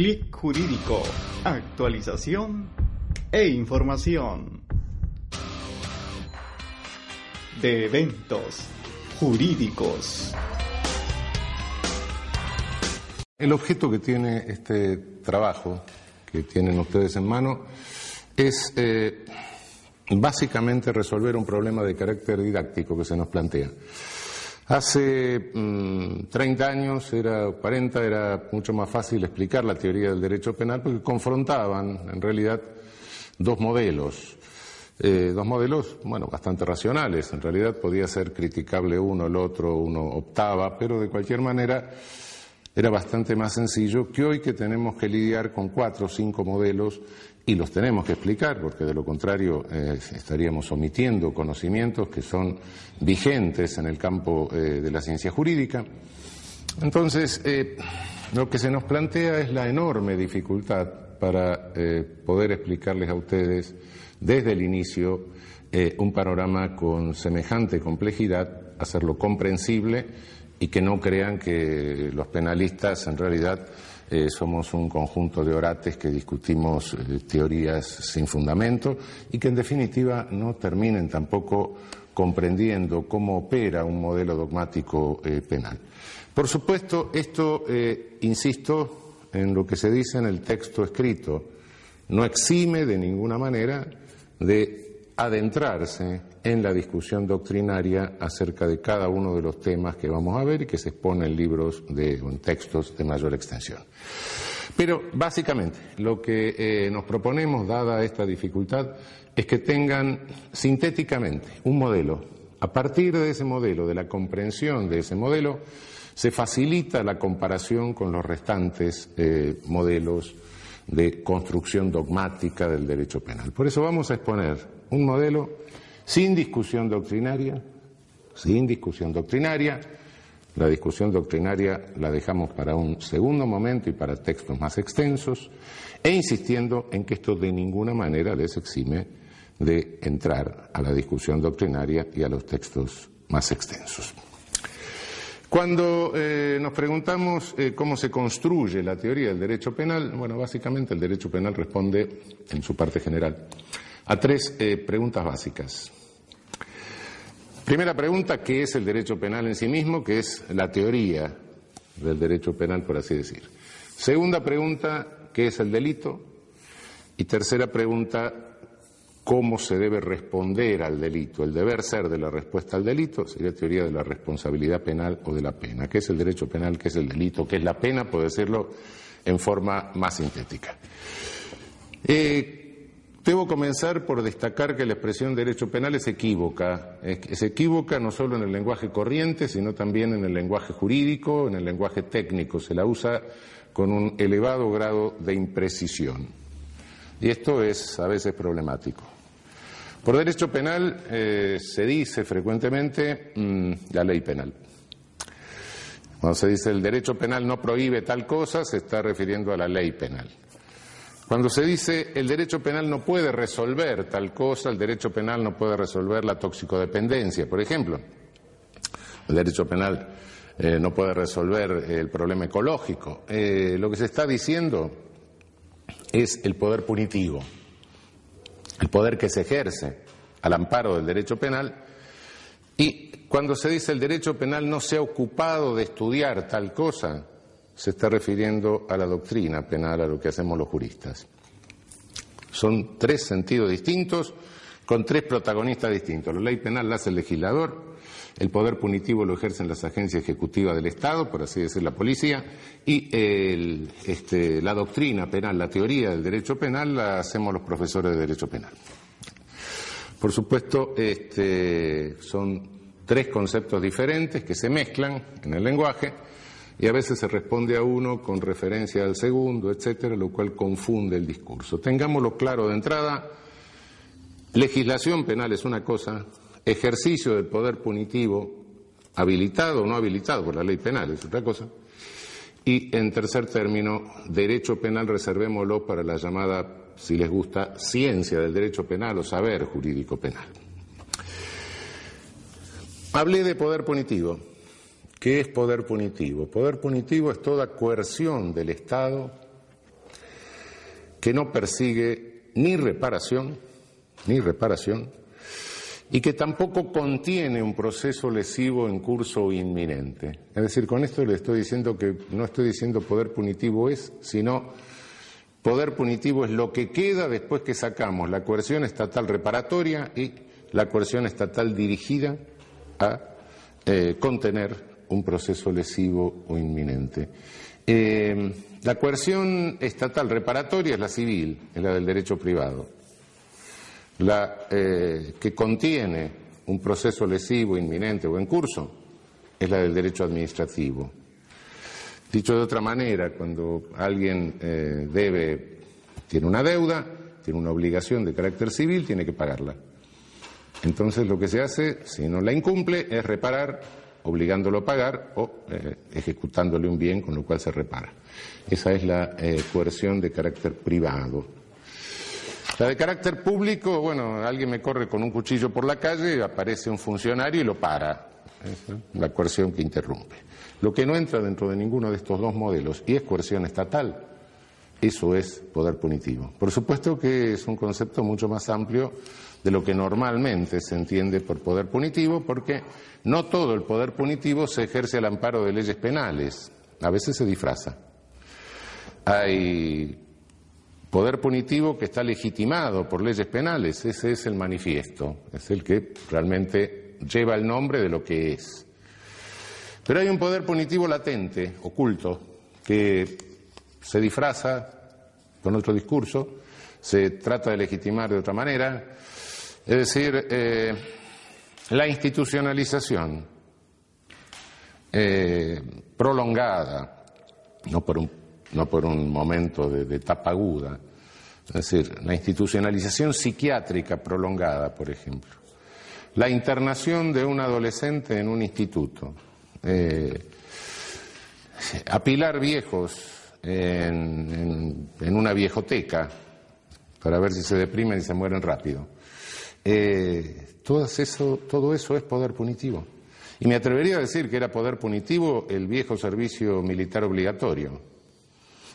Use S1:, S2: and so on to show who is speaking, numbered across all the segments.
S1: Clic Jurídico, actualización e información. De eventos jurídicos.
S2: El objeto que tiene este trabajo que tienen ustedes en mano es eh, básicamente resolver un problema de carácter didáctico que se nos plantea. Hace 30 mm, años, era 40, era mucho más fácil explicar la teoría del derecho penal porque confrontaban, en realidad, dos modelos. Eh, dos modelos, bueno, bastante racionales. En realidad podía ser criticable uno, el otro, uno optaba, pero de cualquier manera era bastante más sencillo que hoy que tenemos que lidiar con cuatro o cinco modelos y los tenemos que explicar, porque de lo contrario eh, estaríamos omitiendo conocimientos que son vigentes en el campo eh, de la ciencia jurídica. Entonces, eh, lo que se nos plantea es la enorme dificultad para poder explicarles a ustedes desde el inicio un panorama con semejante complejidad, hacerlo comprensible y que no crean que los penalistas en realidad eh, somos un conjunto de orates que discutimos eh, teorías sin fundamento y que en definitiva no terminen tampoco comprendiendo cómo opera un modelo dogmático eh, penal. Por supuesto, esto, insisto, en lo que se dice en el texto escrito, no exime de ninguna manera de adentrarse en la discusión doctrinaria acerca de cada uno de los temas que vamos a ver y que se expone en libros de, en textos de mayor extensión. Pero básicamente lo que eh, nos proponemos, dada esta dificultad, es que tengan sintéticamente un modelo. A partir de ese modelo, de la comprensión de ese modelo, se facilita la comparación con los restantes eh, modelos de construcción dogmática del derecho penal. Por eso vamos a exponer un modelo sin discusión doctrinaria, sin discusión doctrinaria. La discusión doctrinaria la dejamos para un segundo momento y para textos más extensos, e insistiendo en que esto de ninguna manera les exime de entrar a la discusión doctrinaria y a los textos más extensos. Cuando eh, nos preguntamos eh, cómo se construye la teoría del derecho penal, bueno, básicamente el derecho penal responde en su parte general a tres eh, preguntas básicas. Primera pregunta, ¿qué es el derecho penal en sí mismo? ¿Qué es la teoría del derecho penal, por así decir? Segunda pregunta, ¿qué es el delito? Y tercera pregunta, ¿cómo se debe responder al delito? El deber ser de la respuesta al delito sería teoría de la responsabilidad penal o de la pena. ¿Qué es el derecho penal? ¿Qué es el delito? ¿Qué es la pena? Puedo decirlo en forma más sintética. Eh, Debo comenzar por destacar que la expresión derecho penal es equívoca. Es equívoca no solo en el lenguaje corriente, sino también en el lenguaje jurídico, en el lenguaje técnico. Se la usa con un elevado grado de imprecisión. Y esto es a veces problemático. Por derecho penal eh, se dice frecuentemente mm, la ley penal. Cuando se dice el derecho penal no prohíbe tal cosa, se está refiriendo a la ley penal. Cuando se dice el derecho penal no puede resolver tal cosa, el derecho penal no puede resolver la toxicodependencia, por ejemplo. El derecho penal eh, no puede resolver el problema ecológico. Eh, lo que se está diciendo es el poder punitivo, el poder que se ejerce al amparo del derecho penal. Y cuando se dice el derecho penal no se ha ocupado de estudiar tal cosa, se está refiriendo a la doctrina penal, a lo que hacemos los juristas. Son tres sentidos distintos, con tres protagonistas distintos. La ley penal la hace el legislador, el poder punitivo lo ejercen las agencias ejecutivas del Estado, por así decir la policía, y este, la doctrina penal, la teoría del derecho penal la hacemos los profesores de derecho penal. Por supuesto, este, son tres conceptos diferentes que se mezclan en el lenguaje y a veces se responde a uno con referencia al segundo, etcétera, lo cual confunde el discurso. Tengámoslo claro de entrada, legislación penal es una cosa, ejercicio del poder punitivo, habilitado o no habilitado por la ley penal es otra cosa, y en tercer término, derecho penal reservémoslo para la llamada, si les gusta, ciencia del derecho penal o saber jurídico penal. Hablé de poder punitivo. ¿Qué es poder punitivo? Poder punitivo es toda coerción del Estado que no persigue ni reparación, ni reparación, y que tampoco contiene un proceso lesivo en curso o inminente. Es decir, con esto le estoy diciendo que no estoy diciendo poder punitivo es, sino poder punitivo es lo que queda después que sacamos la coerción estatal reparatoria y la coerción estatal dirigida a eh, contener un proceso lesivo o inminente. Eh, la coerción estatal reparatoria es la civil, es la del derecho privado. La eh, que contiene un proceso lesivo inminente o en curso es la del derecho administrativo. Dicho de otra manera, cuando alguien debe, tiene una deuda, tiene una obligación de carácter civil, tiene que pagarla. Entonces lo que se hace, si no la incumple, es reparar, obligándolo a pagar o eh, ejecutándole un bien con lo cual se repara. Esa es la eh, coerción de carácter privado. La de carácter público, bueno, alguien me corre con un cuchillo por la calle, aparece un funcionario y lo para. la coerción que interrumpe. Lo que no entra dentro de ninguno de estos dos modelos y es coerción estatal, eso es poder punitivo. Por supuesto que es un concepto mucho más amplio de lo que normalmente se entiende por poder punitivo, porque no todo el poder punitivo se ejerce al amparo de leyes penales, a veces se disfraza. Hay poder punitivo que está legitimado por leyes penales, ese es el manifiesto, es el que realmente lleva el nombre de lo que es. Pero hay un poder punitivo latente, oculto, que se disfraza con otro discurso, se trata de legitimar de otra manera, es decir, eh, la institucionalización eh, prolongada, no por, un, no por un momento de, de tapa aguda, es decir, la institucionalización psiquiátrica prolongada, por ejemplo, la internación de un adolescente en un instituto, eh, apilar viejos en, en, una viejoteca para ver si se deprimen y se mueren rápido. Eh, todo, eso, todo eso es poder punitivo. Y me atrevería a decir que era poder punitivo el viejo servicio militar obligatorio,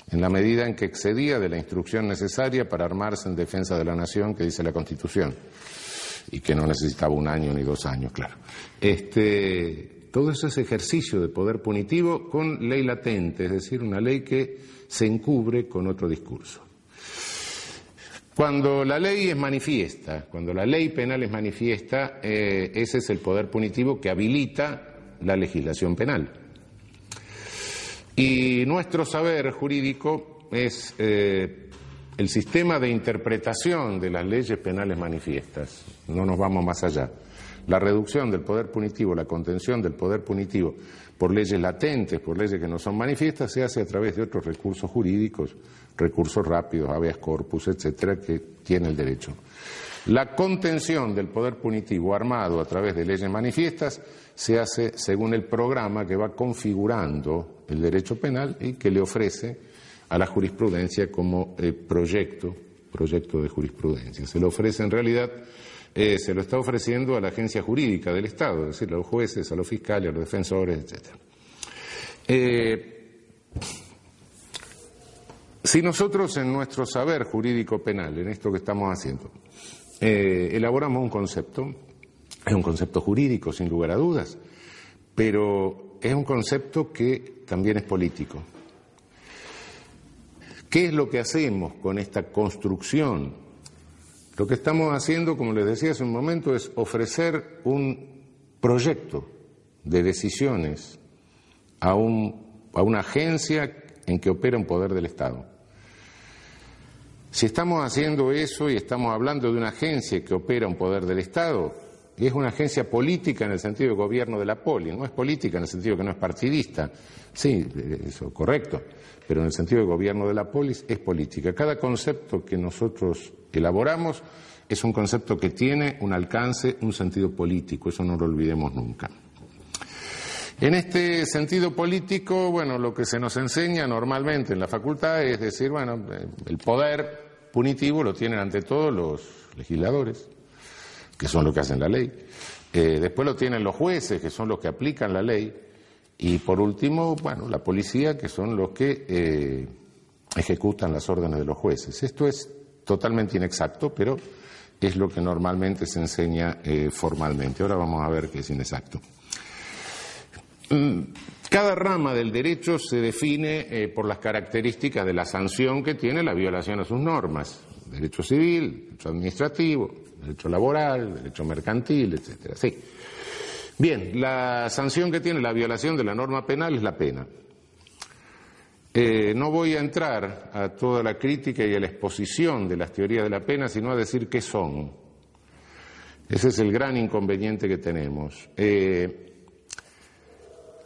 S2: en la medida en que excedía de la instrucción necesaria para armarse en defensa de la nación que dice la Constitución, y que no necesitaba un año ni dos años, claro. Este, todo eso es ejercicio de poder punitivo con ley latente, es decir, una ley que se encubre con otro discurso. Cuando la ley es manifiesta, cuando la ley penal es manifiesta, eh, ese es el poder punitivo que habilita la legislación penal. Y nuestro saber jurídico es eh, el sistema de interpretación de las leyes penales manifiestas. No nos vamos más allá. La reducción del poder punitivo, la contención del poder punitivo por leyes latentes, por leyes que no son manifiestas, se hace a través de otros recursos jurídicos, recursos rápidos, habeas corpus, etcétera, que tiene el derecho. La contención del poder punitivo armado a través de leyes manifiestas se hace según el programa que va configurando el derecho penal y que le ofrece a la jurisprudencia como eh, proyecto, proyecto de jurisprudencia. Se lo ofrece en realidad eh, se lo está ofreciendo a la agencia jurídica del Estado, es decir, a los jueces, a los fiscales, a los defensores, etc. Eh, si nosotros en nuestro saber jurídico penal, en esto que estamos haciendo, eh, elaboramos un concepto, es un concepto jurídico sin lugar a dudas, pero es un concepto que también es político. ¿Qué es lo que hacemos con esta construcción lo que estamos haciendo, como les decía hace un momento, es ofrecer un proyecto de decisiones a, a una agencia en que opera un poder del Estado. Si estamos haciendo eso y estamos hablando de una agencia que opera un poder del Estado, y es una agencia política en el sentido de gobierno de la poli, no es política en el sentido que no es partidista, sí, eso correcto, pero en el sentido de gobierno de la polis es política. Cada concepto que nosotros elaboramos es un concepto que tiene un alcance, un sentido político, eso no lo olvidemos nunca. En este sentido político, bueno, lo que se nos enseña normalmente en la facultad es decir, bueno, el poder punitivo lo tienen ante todo los legisladores, que son los que hacen la ley. Eh, después lo tienen los jueces, que son los que aplican la ley. Y por último, bueno, la policía, que son los que eh, ejecutan las órdenes de los jueces. Esto es totalmente inexacto, pero es lo que normalmente se enseña eh, formalmente. Ahora vamos a ver qué es inexacto. Cada rama del derecho se define eh, por las características de la sanción que tiene la violación a sus normas. Derecho civil, derecho administrativo, derecho laboral, derecho mercantil, etcétera. Sí. Bien, la sanción que tiene la violación de la norma penal es la pena. Eh, no voy a entrar a toda la crítica y a la exposición de las teorías de la pena, sino a decir qué son. Ese es el gran inconveniente que tenemos. Eh,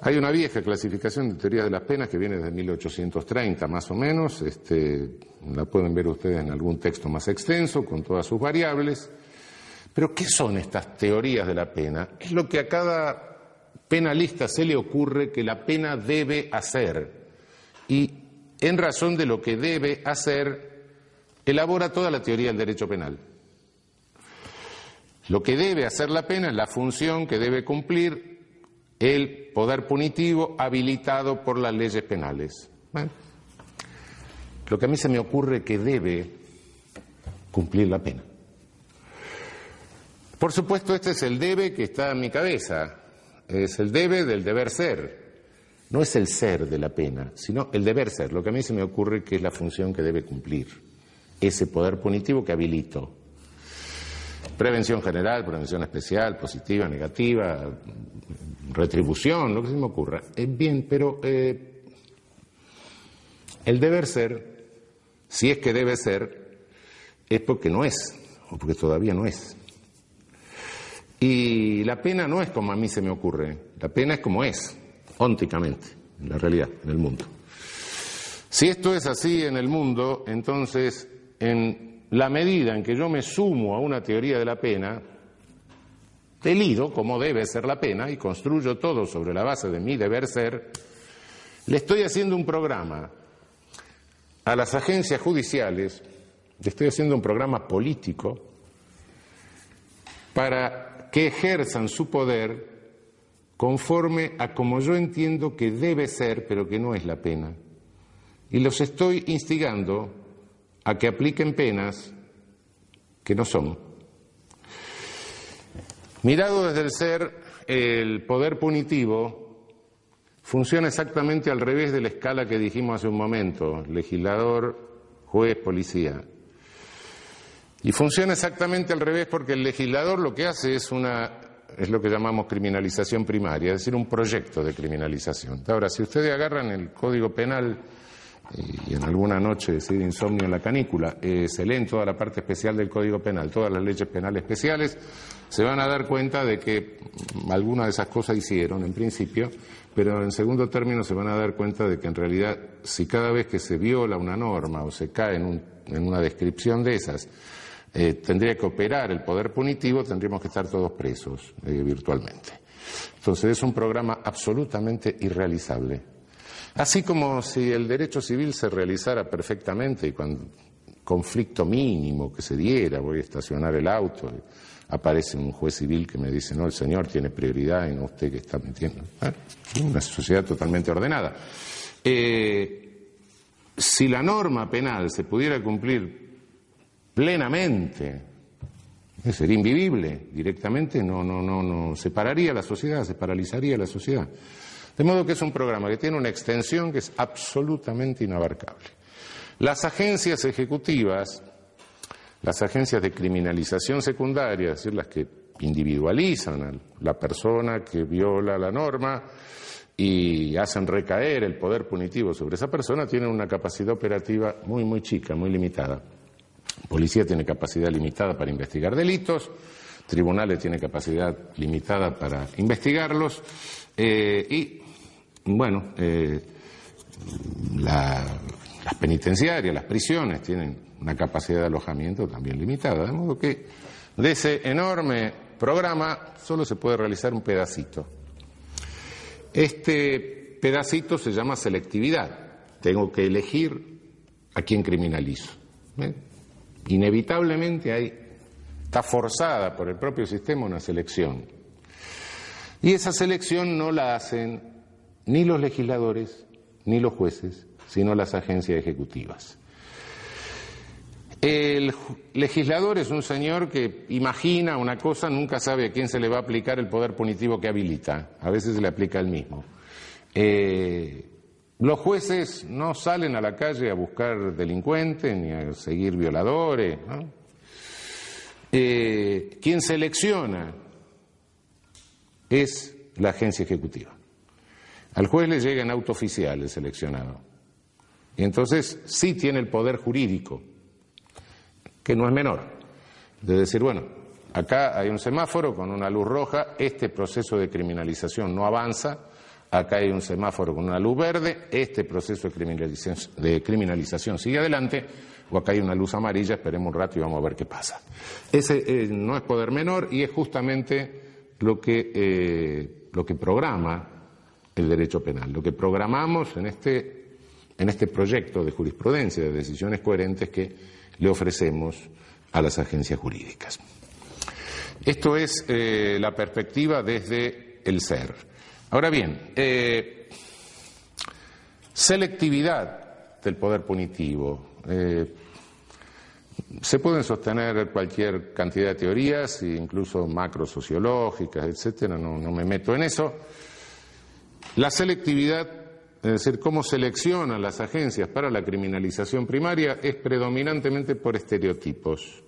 S2: hay una vieja clasificación de teorías de las penas que viene desde 1830 más o menos, este, la pueden ver ustedes en algún texto más extenso con todas sus variables. Pero ¿qué son estas teorías de la pena? Es lo que a cada penalista se le ocurre que la pena debe hacer y en razón de lo que debe hacer, elabora toda la teoría del derecho penal. Lo que debe hacer la pena es la función que debe cumplir el poder punitivo habilitado por las leyes penales. Lo que a mí se me ocurre que debe cumplir la pena. Por supuesto, este es el debe que está en mi cabeza, es el debe del deber ser. No es el ser de la pena, sino el deber ser, lo que a mí se me ocurre que es la función que debe cumplir, ese poder punitivo que habilito. Prevención general, prevención especial, positiva, negativa, retribución, lo que se me ocurra. Es bien, pero eh, el deber ser, si es que debe ser, es porque no es, o porque todavía no es. Y la pena no es como a mí se me ocurre, la pena es como es ónticamente, en la realidad, en el mundo. Si esto es así en el mundo, entonces, en la medida en que yo me sumo a una teoría de la pena, delido como debe ser la pena y construyo todo sobre la base de mi deber ser, le estoy haciendo un programa a las agencias judiciales, le estoy haciendo un programa político para que ejerzan su poder conforme a como yo entiendo que debe ser, pero que no es la pena. Y los estoy instigando a que apliquen penas que no son. Mirado desde el ser, el poder punitivo funciona exactamente al revés de la escala que dijimos hace un momento, legislador, juez, policía. Y funciona exactamente al revés porque el legislador lo que hace es una es lo que llamamos criminalización primaria, es decir, un proyecto de criminalización. Ahora, si ustedes agarran el Código Penal y en alguna noche decide insomnio en la canícula, eh, se leen toda la parte especial del Código Penal, todas las leyes penales especiales, se van a dar cuenta de que algunas de esas cosas hicieron en principio, pero en segundo término se van a dar cuenta de que en realidad si cada vez que se viola una norma o se cae en, en una descripción de esas, eh, tendría que operar el poder punitivo, tendríamos que estar todos presos eh, virtualmente. Entonces es un programa absolutamente irrealizable. Así como si el derecho civil se realizara perfectamente y cuando conflicto mínimo que se diera, voy a estacionar el auto, aparece un juez civil que me dice, no, el señor tiene prioridad y no usted que está metiendo. ¿eh? Una sociedad totalmente ordenada. si la norma penal se pudiera cumplir plenamente, sería invivible, directamente no, no, no, no separaría la sociedad, se paralizaría la sociedad. De modo que es un programa que tiene una extensión que es absolutamente inabarcable. Las agencias ejecutivas, las agencias de criminalización secundaria, es decir, las que individualizan a la persona que viola la norma y hacen recaer el poder punitivo sobre esa persona, tienen una capacidad operativa muy, muy chica, muy limitada. Policía tiene capacidad limitada para investigar delitos, tribunales tienen capacidad limitada para investigarlos eh, y, bueno, eh, las penitenciarias, las prisiones tienen una capacidad de alojamiento también limitada, de modo que de ese enorme programa solo se puede realizar un pedacito. Este pedacito se llama selectividad. Tengo que elegir a quién criminalizo. Inevitablemente hay, está forzada por el propio sistema una selección. Y esa selección no la hacen ni los legisladores ni los jueces, sino las agencias ejecutivas. El legislador es un señor que imagina una cosa, nunca sabe a quién se le va a aplicar el poder punitivo que habilita. A veces se le aplica el mismo. Eh, los jueces no salen a la calle a buscar delincuentes ni a seguir violadores. Eh, quien selecciona es la agencia ejecutiva. Al juez le llega en auto oficial el seleccionado. Y entonces sí tiene el poder jurídico que no es menor, de decir, bueno, acá hay un semáforo con una luz roja, este proceso de criminalización no avanza, acá hay un semáforo con una luz verde, este proceso de criminalización, sigue adelante, o acá hay una luz amarilla, esperemos un rato y vamos a ver qué pasa. Ese eh, no es poder menor y es justamente lo que, eh, lo que programa el derecho penal, lo que programamos en este, en este proyecto de jurisprudencia, de decisiones coherentes que le ofrecemos a las agencias jurídicas. Esto es eh, la perspectiva desde el ser. Ahora bien, eh, selectividad del poder punitivo. Eh, se pueden sostener cualquier cantidad de teorías, incluso macrosociológicas, etcétera, no, no me meto en eso. La selectividad es decir, cómo seleccionan las agencias para la criminalización primaria es predominantemente por estereotipos.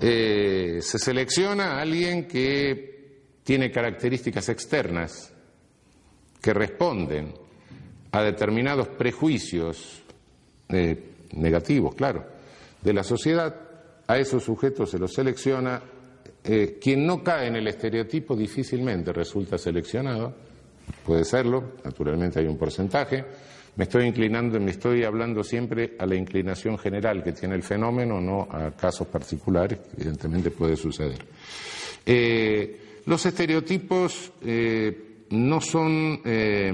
S2: Eh, se selecciona a alguien que tiene características externas que responden a determinados prejuicios eh, negativos, claro, de la sociedad. A esos sujetos se los selecciona. Eh, quien no cae en el estereotipo difícilmente resulta seleccionado Puede serlo, naturalmente hay un porcentaje. Me estoy inclinando, me estoy hablando siempre a la inclinación general que tiene el fenómeno, no a casos particulares, que evidentemente puede suceder. Eh, los estereotipos eh, no, son, eh,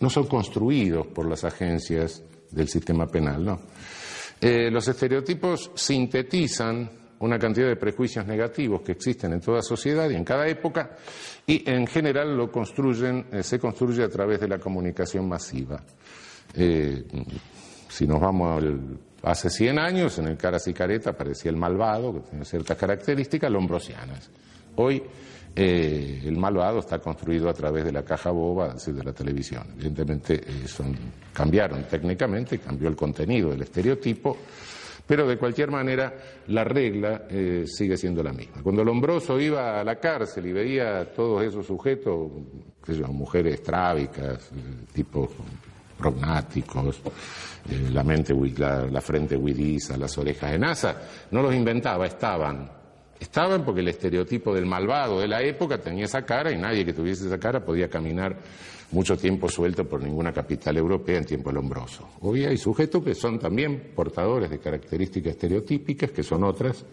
S2: no son construidos por las agencias del sistema penal, ¿no? los estereotipos sintetizan una cantidad de prejuicios negativos que existen en toda sociedad y en cada época y en general lo construyen, eh, se construye a través de la comunicación masiva. Eh, si nos vamos al, hace 100 años, en el Caras y Careta aparecía el malvado, que tiene ciertas características lombrosianas. Hoy eh, el malvado está construido a través de la caja boba, de la televisión. Evidentemente cambiaron técnicamente, cambió el contenido del estereotipo pero de cualquier manera, la regla eh, sigue siendo la misma. Cuando Lombroso iba a la cárcel y veía a todos esos sujetos, qué sé mujeres estrábicas, eh, tipos prognáticos, eh, la, mente, la, frente huidiza, las orejas en asa, no los inventaba, estaban. Estaban porque el estereotipo del malvado de la época tenía esa cara y nadie que tuviese esa cara podía caminar mucho tiempo suelto por ninguna capital europea en tiempo lombroso. Hoy hay sujetos que son también portadores de características estereotípicas, que son otras.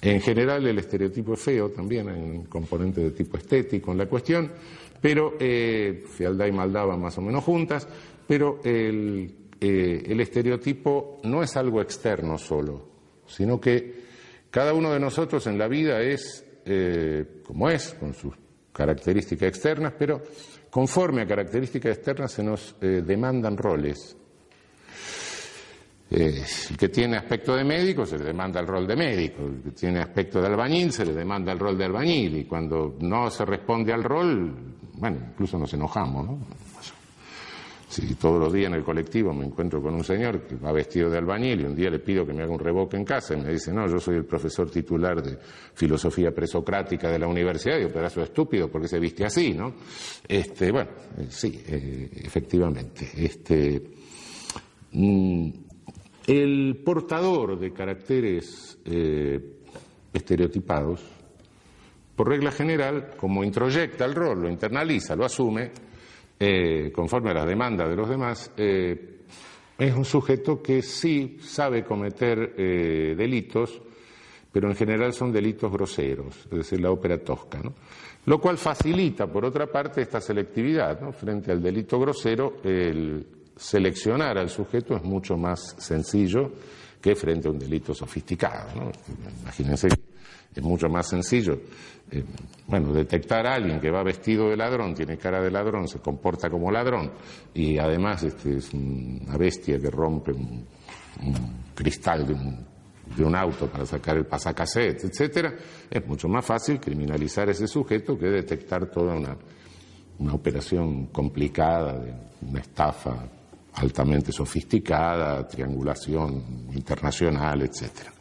S2: En general el estereotipo es feo, también hay un componente de tipo estético en la cuestión, pero eh, fealdad y maldad van más o menos juntas, pero el, eh, el estereotipo no es algo externo solo, sino que cada uno de nosotros en la vida es eh, como es, con sus características externas, pero Conforme a características externas se nos eh, demandan roles. Eh, el que tiene aspecto de médico se le demanda el rol de médico, el que tiene aspecto de albañil se le demanda el rol de albañil y cuando no se responde al rol, bueno, incluso nos enojamos, ¿no? Si todos los días en el colectivo me encuentro con un señor que va vestido de albañil y un día le pido que me haga un revoque en casa y me dice, no, yo soy el profesor titular de filosofía presocrática de la universidad, y digo, pedazo estúpido, porque se viste así, ¿no? Este, bueno, eh, sí, eh, efectivamente. Este, mm, el portador de caracteres eh, estereotipados, por regla general, como introyecta el rol, lo internaliza, lo asume, eh, conforme a las demandas de los demás, eh, es un sujeto que sí sabe cometer eh, delitos, pero en general son delitos groseros, es decir, la ópera tosca, Lo cual facilita, por otra parte, esta selectividad, Frente al delito grosero, el seleccionar al sujeto es mucho más sencillo que frente a un delito sofisticado, Imagínense es mucho más sencillo. Eh, bueno, detectar a alguien que va vestido de ladrón, tiene cara de ladrón, se comporta como ladrón y además este, es una bestia que rompe un, cristal de un, de un, auto para sacar el pasacassette, etcétera, es mucho más fácil criminalizar a ese sujeto que detectar toda una, una operación complicada de una estafa altamente sofisticada, triangulación internacional, etcétera.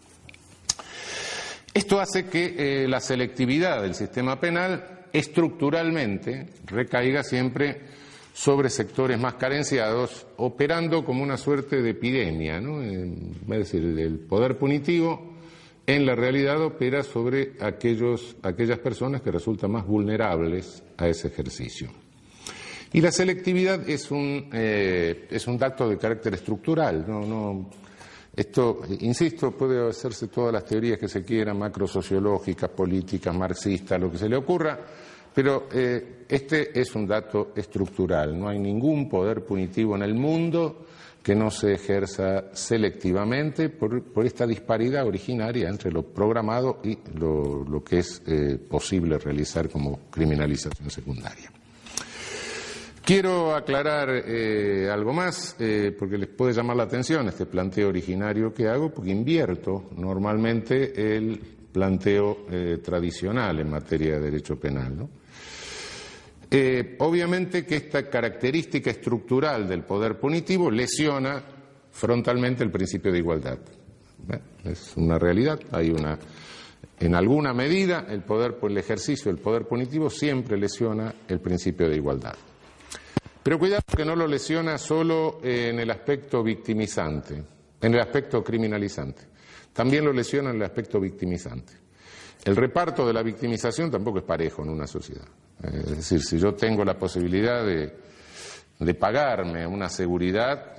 S2: Esto hace que eh, la selectividad del sistema penal estructuralmente recaiga siempre sobre sectores más carenciados, operando como una suerte de epidemia. ¿no? es decir, el poder punitivo en la realidad opera sobre aquellos, aquellas personas que resultan más vulnerables a ese ejercicio. Y la selectividad es un, eh, es un dato de carácter estructural, no, no, esto, insisto, puede hacerse todas las teorías que se quieran, macrosociológicas, políticas, marxistas, lo que se le ocurra, pero eh, este es un dato estructural. No hay ningún poder punitivo en el mundo que no se ejerza selectivamente por, esta disparidad originaria entre lo programado y lo, que es eh, posible realizar como criminalización secundaria. Quiero aclarar eh, algo más, eh, porque les puede llamar la atención este planteo originario que hago, porque invierto normalmente el planteo eh, tradicional en materia de derecho penal. obviamente que esta característica estructural del poder punitivo lesiona frontalmente el principio de igualdad. Es una realidad, hay una. En alguna medida, el poder, el ejercicio del poder punitivo siempre lesiona el principio de igualdad. Pero cuidado que no lo lesiona solo en el aspecto victimizante, en el aspecto criminalizante. También lo lesiona en el aspecto victimizante. El reparto de la victimización tampoco es parejo en una sociedad. Es decir, si yo tengo la posibilidad de, pagarme una seguridad,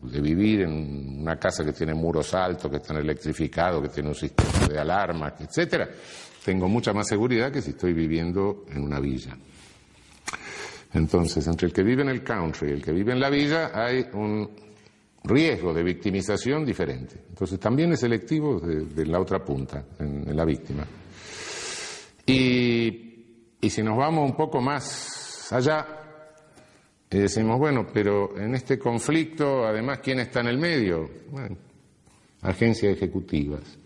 S2: de vivir en una casa que tiene muros altos, que están electrificados, que tiene un sistema de alarma, etcétera, tengo mucha más seguridad que si estoy viviendo en una villa. Entonces, entre el que vive en el country y el que vive en la villa hay un riesgo de victimización diferente. Entonces, también es selectivo de, la otra punta, en, la víctima. Y, y, si nos vamos un poco más allá, y decimos, bueno, pero en este conflicto, además, ¿quién está en el medio? Bueno, agencias ejecutivas.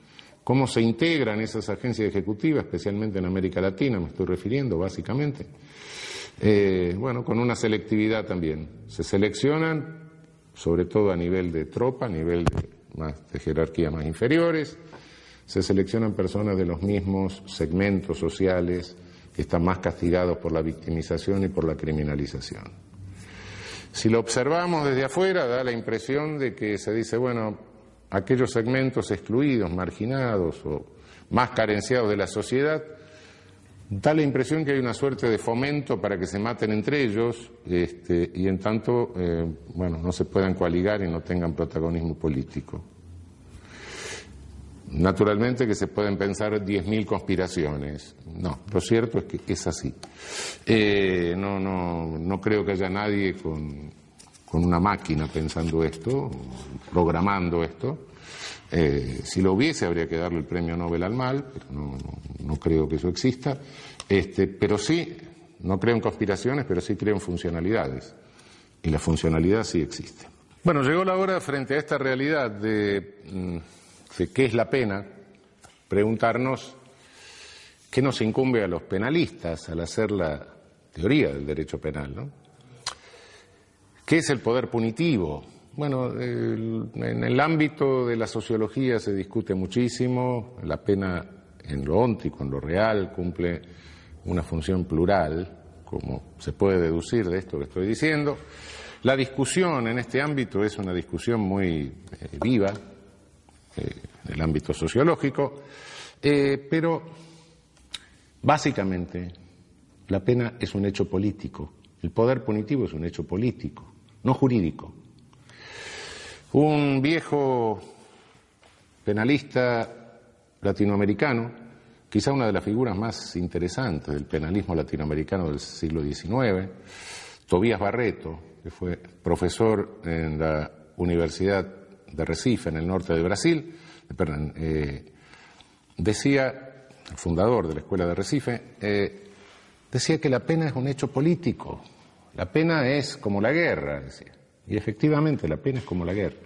S2: ¿Cómo se integran esas agencias ejecutivas, especialmente en América Latina, me estoy refiriendo básicamente? Eh, bueno, con una selectividad también. Se seleccionan, sobre todo a nivel de tropa, a nivel de, más, de jerarquía más inferiores, se seleccionan personas de los mismos segmentos sociales que están más castigados por la victimización y por la criminalización. Si lo observamos desde afuera, da la impresión de que se dice, bueno, aquellos segmentos excluidos, marginados o más carenciados de la sociedad, Da la impresión que hay una suerte de fomento para que se maten entre ellos este, y en tanto, eh, bueno, no se puedan coaligar y no tengan protagonismo político. Naturalmente que se pueden pensar 10.000 conspiraciones. No, lo cierto es que es así. Eh, no, no, no creo que haya nadie con, con una máquina pensando esto, programando esto. Eh, si lo hubiese, habría que darle el premio Nobel al mal, pero no, creo que eso exista. Este, pero sí, no creo en conspiraciones, pero sí creo en funcionalidades. Y la funcionalidad sí existe. Bueno, llegó la hora, frente a esta realidad de, mm, de qué es la pena, preguntarnos qué nos incumbe a los penalistas al hacer la teoría del derecho penal, ¿no? ¿Qué es el poder punitivo? Bueno, en el ámbito de la sociología se discute muchísimo, la pena en lo óntico, en lo real, cumple una función plural, como se puede deducir de esto que estoy diciendo. La discusión en este ámbito es una discusión muy eh, viva, eh, en el ámbito sociológico, eh, pero básicamente la pena es un hecho político, el poder punitivo es un hecho político, no jurídico. Un viejo penalista latinoamericano, quizá una de las figuras más interesantes del penalismo latinoamericano del siglo XIX, Tobías Barreto, que fue profesor en la Universidad de Recife, en el norte de Brasil, eh, decía el fundador de la escuela de Recife, eh, decía que la pena es un hecho político. La pena es como la guerra, decía. Y efectivamente, la pena es como la guerra.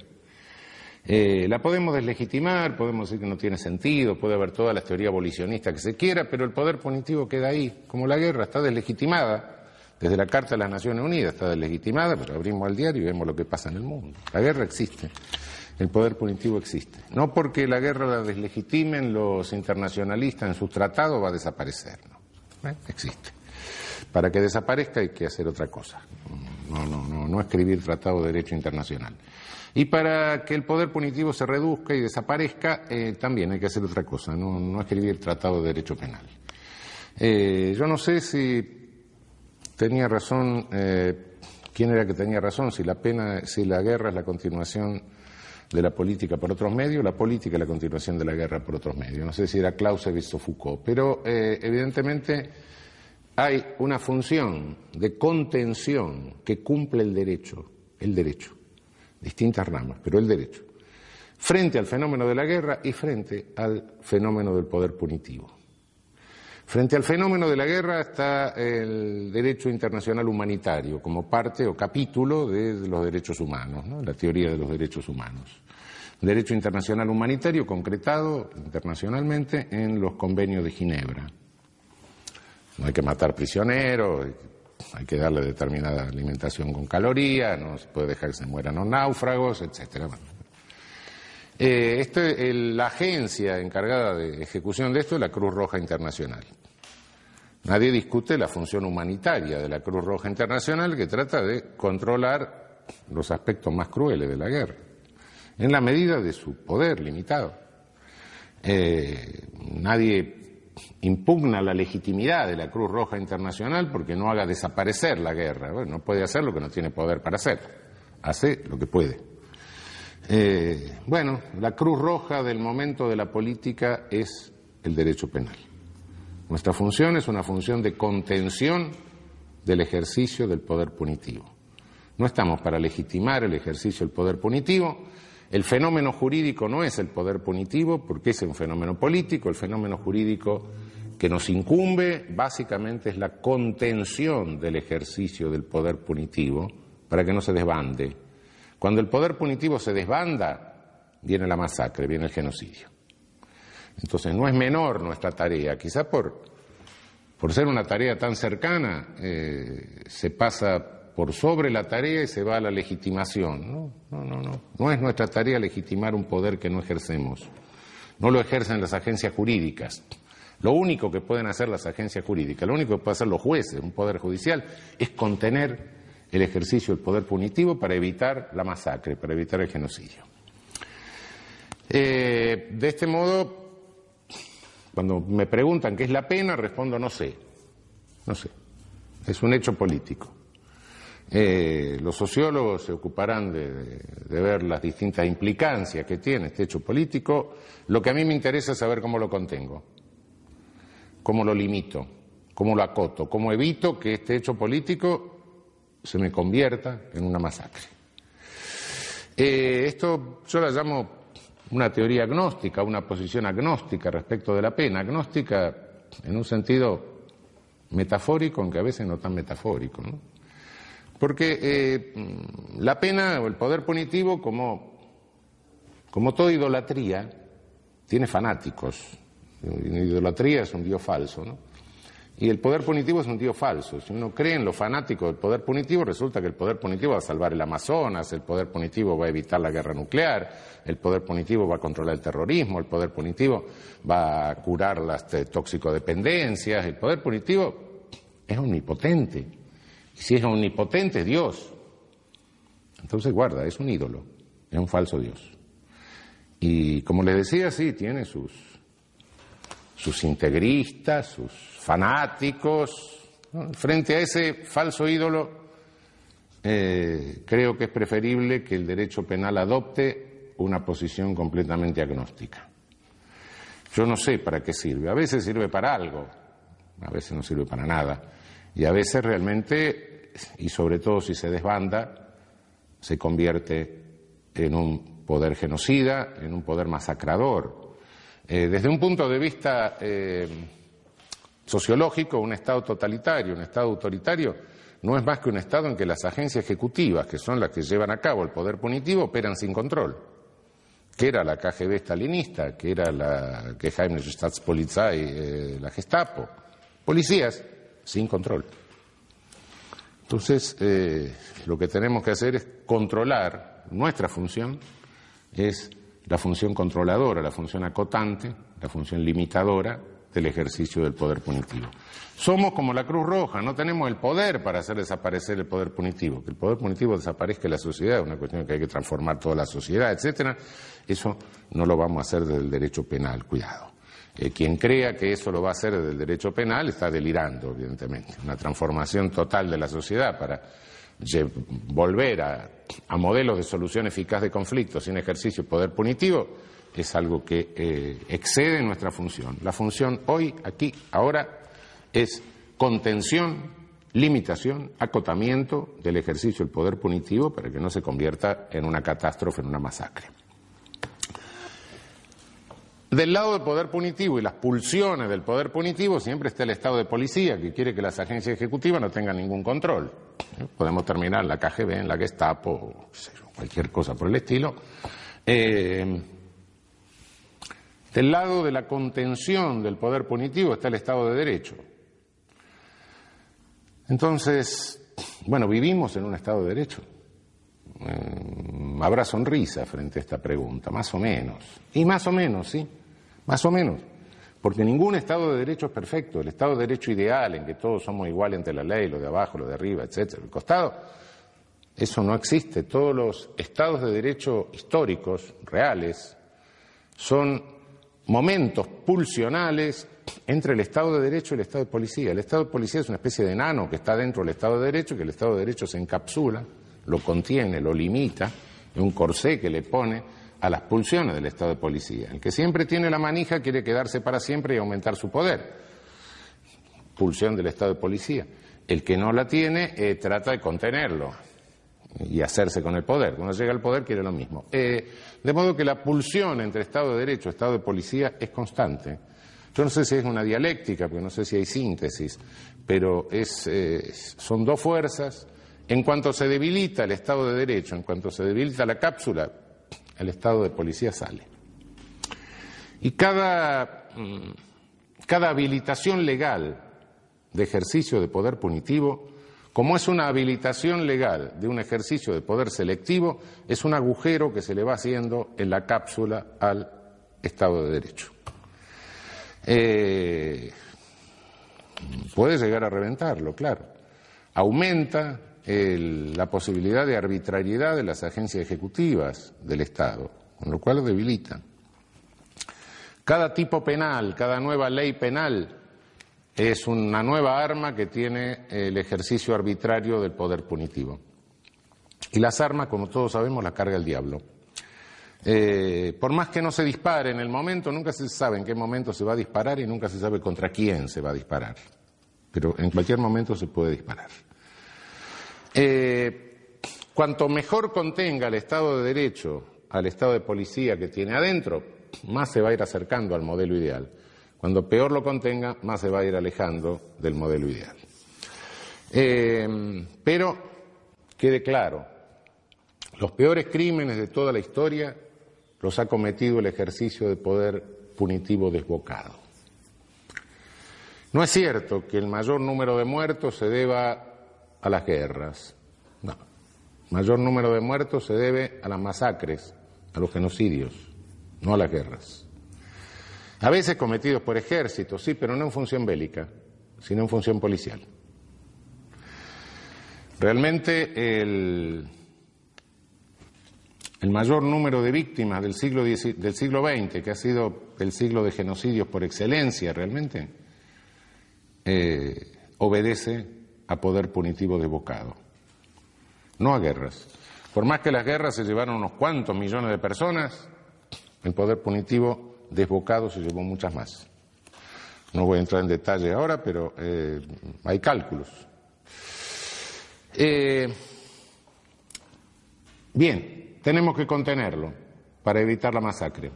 S2: Eh, la podemos deslegitimar, podemos decir que no tiene sentido, puede haber toda la teoría abolicionista que se quiera, pero el poder punitivo queda ahí. Como la guerra está deslegitimada, desde la Carta de las Naciones Unidas está deslegitimada, pero abrimos el diario y vemos lo que pasa en el mundo. La guerra existe, el poder punitivo existe. No porque la guerra la deslegitimen los internacionalistas en sus tratados va a desaparecer, no. ¿Eh? Existe. Para que desaparezca hay que hacer otra cosa. No, no, no, no escribir tratado de derecho internacional. Y para que el poder punitivo se reduzca y desaparezca, eh, también hay que hacer otra cosa, no, escribir tratado de derecho penal. Eh, yo no sé si tenía razón, eh, quién era que tenía razón, si la pena, si la guerra es la continuación de la política por otros medios, la política es la continuación de la guerra por otros medios. No sé si era Clausewitz o Foucault, pero evidentemente hay una función de contención que cumple el derecho, el derecho distintas ramas, pero el derecho, frente al fenómeno de la guerra y frente al fenómeno del poder punitivo. Frente al fenómeno de la guerra está el derecho internacional humanitario como parte o capítulo de los derechos humanos, la teoría de los derechos humanos. Derecho internacional humanitario concretado internacionalmente en los convenios de Ginebra. No hay que matar prisioneros, hay que darle determinada alimentación con calorías, no se puede dejar que se mueran los náufragos, etcétera. Eh, este, la agencia encargada de ejecución de esto es la Cruz Roja Internacional. Nadie discute la función humanitaria de la Cruz Roja Internacional que trata de controlar los aspectos más crueles de la guerra, en la medida de su poder limitado. Eh, nadie impugna la legitimidad de la Cruz Roja Internacional porque no haga desaparecer la guerra. no puede hacer lo que no tiene poder para hacer. Hace lo que puede. Eh, bueno, la Cruz Roja del momento de la política es el derecho penal. Nuestra función es una función de contención del ejercicio del poder punitivo. No estamos para legitimar el ejercicio del poder punitivo, el fenómeno jurídico no es el poder punitivo porque es un fenómeno político, el fenómeno jurídico que nos incumbe básicamente es la contención del ejercicio del poder punitivo para que no se desbande. Cuando el poder punitivo se desbanda, viene la masacre, viene el genocidio. Entonces no es menor nuestra tarea, quizá por, por ser una tarea tan cercana eh, se pasa por sobre la tarea y se va a la legitimación. No, no, no, no. No es nuestra tarea legitimar un poder que no ejercemos. No lo ejercen las agencias jurídicas. Lo único que pueden hacer las agencias jurídicas, lo único que pueden hacer los jueces, un poder judicial, es contener el ejercicio del poder punitivo para evitar la masacre, para evitar el genocidio. Eh, de este modo, cuando me preguntan qué es la pena, respondo no sé. No sé. Es un hecho político. Eh, los sociólogos se ocuparán de, ver las distintas implicancias que tiene este hecho político. Lo que a mí me interesa es saber cómo lo contengo, cómo lo limito, cómo lo acoto, cómo evito que este hecho político se me convierta en una masacre. Eh, esto yo la llamo una teoría agnóstica, una posición agnóstica respecto de la pena, agnóstica en un sentido metafórico, aunque a veces no tan metafórico. ¿no? Porque eh, la pena o el poder punitivo, como, como toda idolatría, tiene fanáticos. La idolatría es un dios falso, ¿no? Y el poder punitivo es un dios falso. Si uno cree en lo fanático del poder punitivo, resulta que el poder punitivo va a salvar el Amazonas, el poder punitivo va a evitar la guerra nuclear, el poder punitivo va a controlar el terrorismo, el poder punitivo va a curar las toxicodependencias, el poder punitivo es omnipotente. Si es omnipotente, Dios. Entonces guarda, es un ídolo, es un falso Dios. Y como les decía, sí, tiene sus, sus integristas, sus fanáticos. Frente a ese falso ídolo, eh, creo que es preferible que el derecho penal adopte una posición completamente agnóstica. Yo no sé para qué sirve. A veces sirve para algo, a veces no sirve para nada. Y a veces realmente, y sobre todo si se desbanda, se convierte en un poder genocida, en un poder masacrador. Eh, desde un punto de vista eh, sociológico, un Estado totalitario, un Estado autoritario, no es más que un Estado en que las agencias ejecutivas, que son las que llevan a cabo el poder punitivo, operan sin control. Que era la KGB stalinista, que era la Geheimnische Staatspolizei, eh, la Gestapo. Policías sin control. Entonces, eh, lo que tenemos que hacer es controlar nuestra función, es la función controladora, la función acotante, la función limitadora del ejercicio del poder punitivo. Somos como la Cruz Roja, no tenemos el poder para hacer desaparecer el poder punitivo. Que el poder punitivo desaparezca en la sociedad es una cuestión que hay que transformar toda la sociedad, etcétera. Eso no lo vamos a hacer desde el derecho penal, cuidado. Quien crea que eso lo va a hacer desde el derecho penal está delirando, evidentemente. Una transformación total de la sociedad para volver a, modelos de solución eficaz de conflictos sin ejercicio de poder punitivo es algo que eh, excede nuestra función. La función hoy, aquí, ahora, es contención, limitación, acotamiento del ejercicio del poder punitivo para que no se convierta en una catástrofe, en una masacre. Del lado del poder punitivo y las pulsiones del poder punitivo siempre está el Estado de policía que quiere que las agencias ejecutivas no tengan ningún control. Podemos terminar en la KGB, en la Gestapo, cualquier cosa por el estilo. Eh, del lado de la contención del poder punitivo está el Estado de Derecho. Entonces, bueno, vivimos en un Estado de Derecho. Eh, habrá sonrisa frente a esta pregunta, más o menos. Y más o menos, sí, más o menos. Porque ningún Estado de Derecho es perfecto. El Estado de Derecho ideal, en que todos somos iguales ante la ley, lo de abajo, lo de arriba, etcétera, el costado, eso no existe. Todos los Estados de Derecho históricos, reales, son momentos pulsionales entre el Estado de Derecho y el Estado de Policía. El Estado de Policía es una especie de enano que está dentro del Estado de Derecho, que el Estado de Derecho se encapsula lo contiene, lo limita, es un corsé que le pone a las pulsiones del Estado de policía. El que siempre tiene la manija quiere quedarse para siempre y aumentar su poder. Pulsión del Estado de policía. El que no la tiene eh, trata de contenerlo y hacerse con el poder. Cuando llega al poder quiere lo mismo. Eh, de modo que la pulsión entre Estado de Derecho y Estado de Policía es constante. Yo no sé si es una dialéctica, porque no sé si hay síntesis, pero es, eh, son dos fuerzas en cuanto se debilita el Estado de Derecho, en cuanto se debilita la cápsula, el Estado de Policía sale. Y cada, mm, cada habilitación legal de ejercicio de poder punitivo, como es una habilitación legal de un ejercicio de poder selectivo, es un agujero que se le va haciendo en la cápsula al Estado de Derecho. Eh, puede llegar a reventarlo, claro. Aumenta la posibilidad de arbitrariedad de las agencias ejecutivas del Estado, con lo cual lo debilita. Cada tipo penal, cada nueva ley penal es una nueva arma que tiene el ejercicio arbitrario del poder punitivo. Y las armas, como todos sabemos, las carga el diablo. Eh, por más que no se dispare en el momento, nunca se sabe en qué momento se va a disparar y nunca se sabe contra quién se va a disparar. Pero en cualquier momento se puede disparar. Eh, cuanto mejor contenga el Estado de Derecho al Estado de Policía que tiene adentro, más se va a ir acercando al modelo ideal. Cuando peor lo contenga, más se va a ir alejando del modelo ideal. Eh, pero, quede claro, los peores crímenes de toda la historia los ha cometido el ejercicio de poder punitivo desbocado. No es cierto que el mayor número de muertos se deba a las guerras. No. Mayor número de muertos se debe a las masacres, a los genocidios, no a las guerras. A veces cometidos por ejércitos, sí, pero no en función bélica, sino en función policial. Realmente el, el mayor número de víctimas del siglo, del siglo XX, que ha sido el siglo de genocidios por excelencia realmente, eh, obedece a poder punitivo desbocado, no a guerras. Por más que las guerras se llevaron unos cuantos millones de personas, el poder punitivo desbocado se llevó muchas más. No voy a entrar en detalle ahora, pero eh, hay cálculos. Eh, bien, tenemos que contenerlo para evitar la masacre.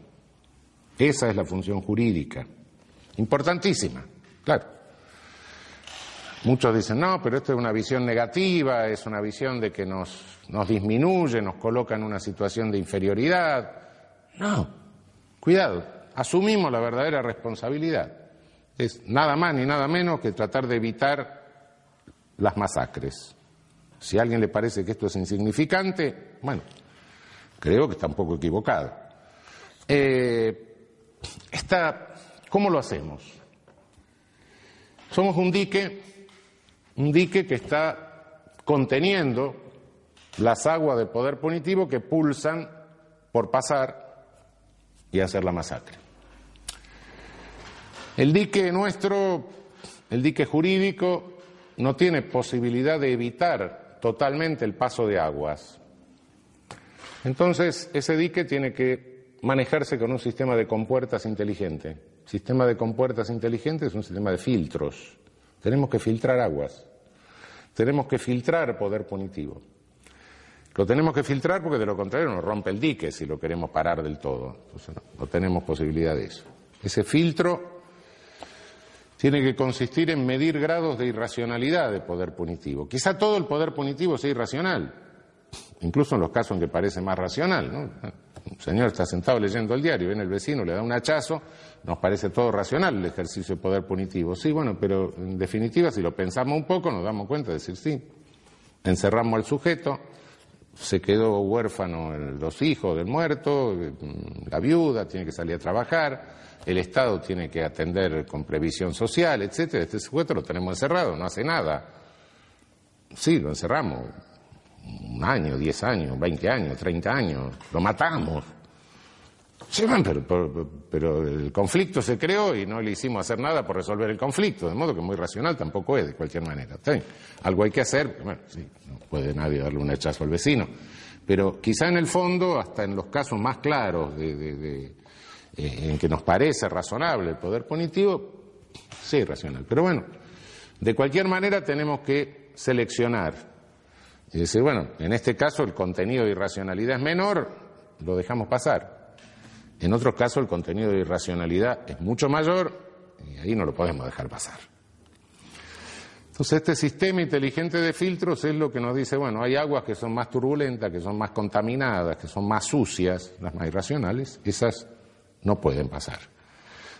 S2: Esa es la función jurídica. Importantísima, claro. Muchos dicen, no, pero esto es una visión negativa, es una visión de que nos, nos disminuye, nos coloca en una situación de inferioridad. No, cuidado, asumimos la verdadera responsabilidad. Es nada más ni nada menos que tratar de evitar las masacres. Si a alguien le parece que esto es insignificante, bueno, creo que está un poco equivocado. Eh, ¿Cómo lo hacemos? Somos un dique, un dique que está conteniendo las aguas del poder punitivo que pulsan por pasar y hacer la masacre. El dique nuestro, el dique jurídico, no tiene posibilidad de evitar totalmente el paso de aguas. Entonces, ese dique tiene que manejarse con un sistema de compuertas inteligente. Sistema de compuertas inteligente es un sistema de filtros. Tenemos que filtrar aguas. Tenemos que filtrar poder punitivo. Lo tenemos que filtrar porque de lo contrario nos rompe el dique si lo queremos parar del todo. Entonces no tenemos posibilidad de eso. Ese filtro tiene que consistir en medir grados de irracionalidad de poder punitivo. Quizá todo el poder punitivo sea irracional, incluso en los casos en que parece más racional. ¿no? Un señor está sentado leyendo el diario, viene el vecino, le da un hachazo, nos parece todo racional el ejercicio de poder punitivo. Sí, bueno, pero en definitiva, si lo pensamos un poco, nos damos cuenta de decir sí. Encerramos al sujeto, se quedó huérfano los hijos del muerto, la viuda tiene que salir a trabajar, el Estado tiene que atender con previsión social, etcétera. Este sujeto lo tenemos encerrado, no hace nada. Sí, lo encerramos. Un año, diez años, veinte años, treinta años. Lo matamos. Sí, pero, pero, el conflicto se creó y no le hicimos hacer nada por resolver el conflicto, de modo que muy racional tampoco es, de cualquier manera. Algo hay que hacer, bueno, sí, no puede nadie darle un hachazo al vecino, pero quizá en el fondo, hasta en los casos más claros de eh, en que nos parece razonable el poder punitivo, sí, racional. Pero bueno, de cualquier manera tenemos que seleccionar. Y decir, bueno, en este caso el contenido de irracionalidad es menor, lo dejamos pasar. En otros casos el contenido de irracionalidad es mucho mayor y ahí no lo podemos dejar pasar. Entonces este sistema inteligente de filtros es lo que nos dice, bueno, hay aguas que son más turbulentas, que son más contaminadas, que son más sucias, las más irracionales, esas no pueden pasar.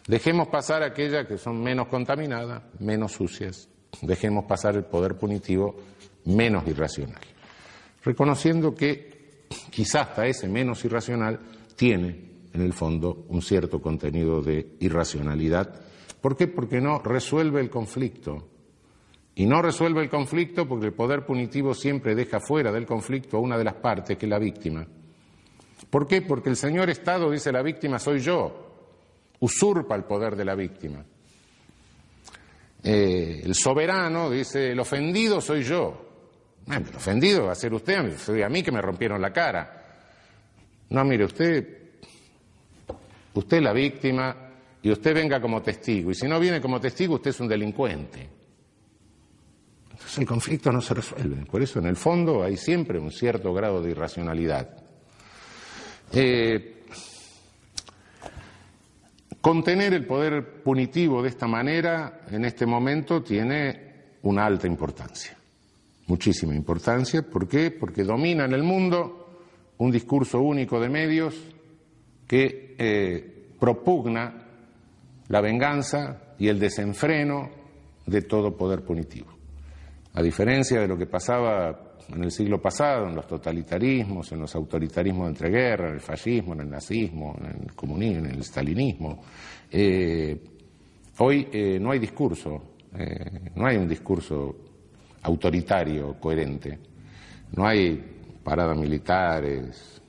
S2: Dejemos pasar aquellas que son menos contaminadas, menos sucias. Dejemos pasar el poder punitivo menos irracional. Reconociendo que quizás hasta ese menos irracional tiene en el fondo un cierto contenido de irracionalidad. ¿Por qué? Porque no resuelve el conflicto. Y no resuelve el conflicto porque el poder punitivo siempre deja fuera del conflicto a una de las partes, que es la víctima. ¿Por qué? Porque el señor Estado dice la víctima soy yo, usurpa el poder de la víctima. Eh, el soberano dice el ofendido soy yo. El ofendido va a ser usted, a mí que me rompieron la cara. No, mire, usted, usted es la víctima y usted venga como testigo. Y si no viene como testigo, usted es un delincuente. Entonces el conflicto no se resuelve. Por eso en el fondo hay siempre un cierto grado de irracionalidad. Eh, contener el poder punitivo de esta manera en este momento tiene una alta importancia, muchísima importancia. ¿Por qué? Porque domina en el mundo un discurso único de medios que eh, propugna la venganza y el desenfreno de todo poder punitivo. A diferencia de lo que pasaba en el siglo pasado, en los totalitarismos, en los autoritarismos de entreguerra, en el fascismo, en el nazismo, en el comunismo, en el stalinismo. Eh, hoy eh, no hay discurso, no hay un discurso autoritario, coherente. No hay paradas militares,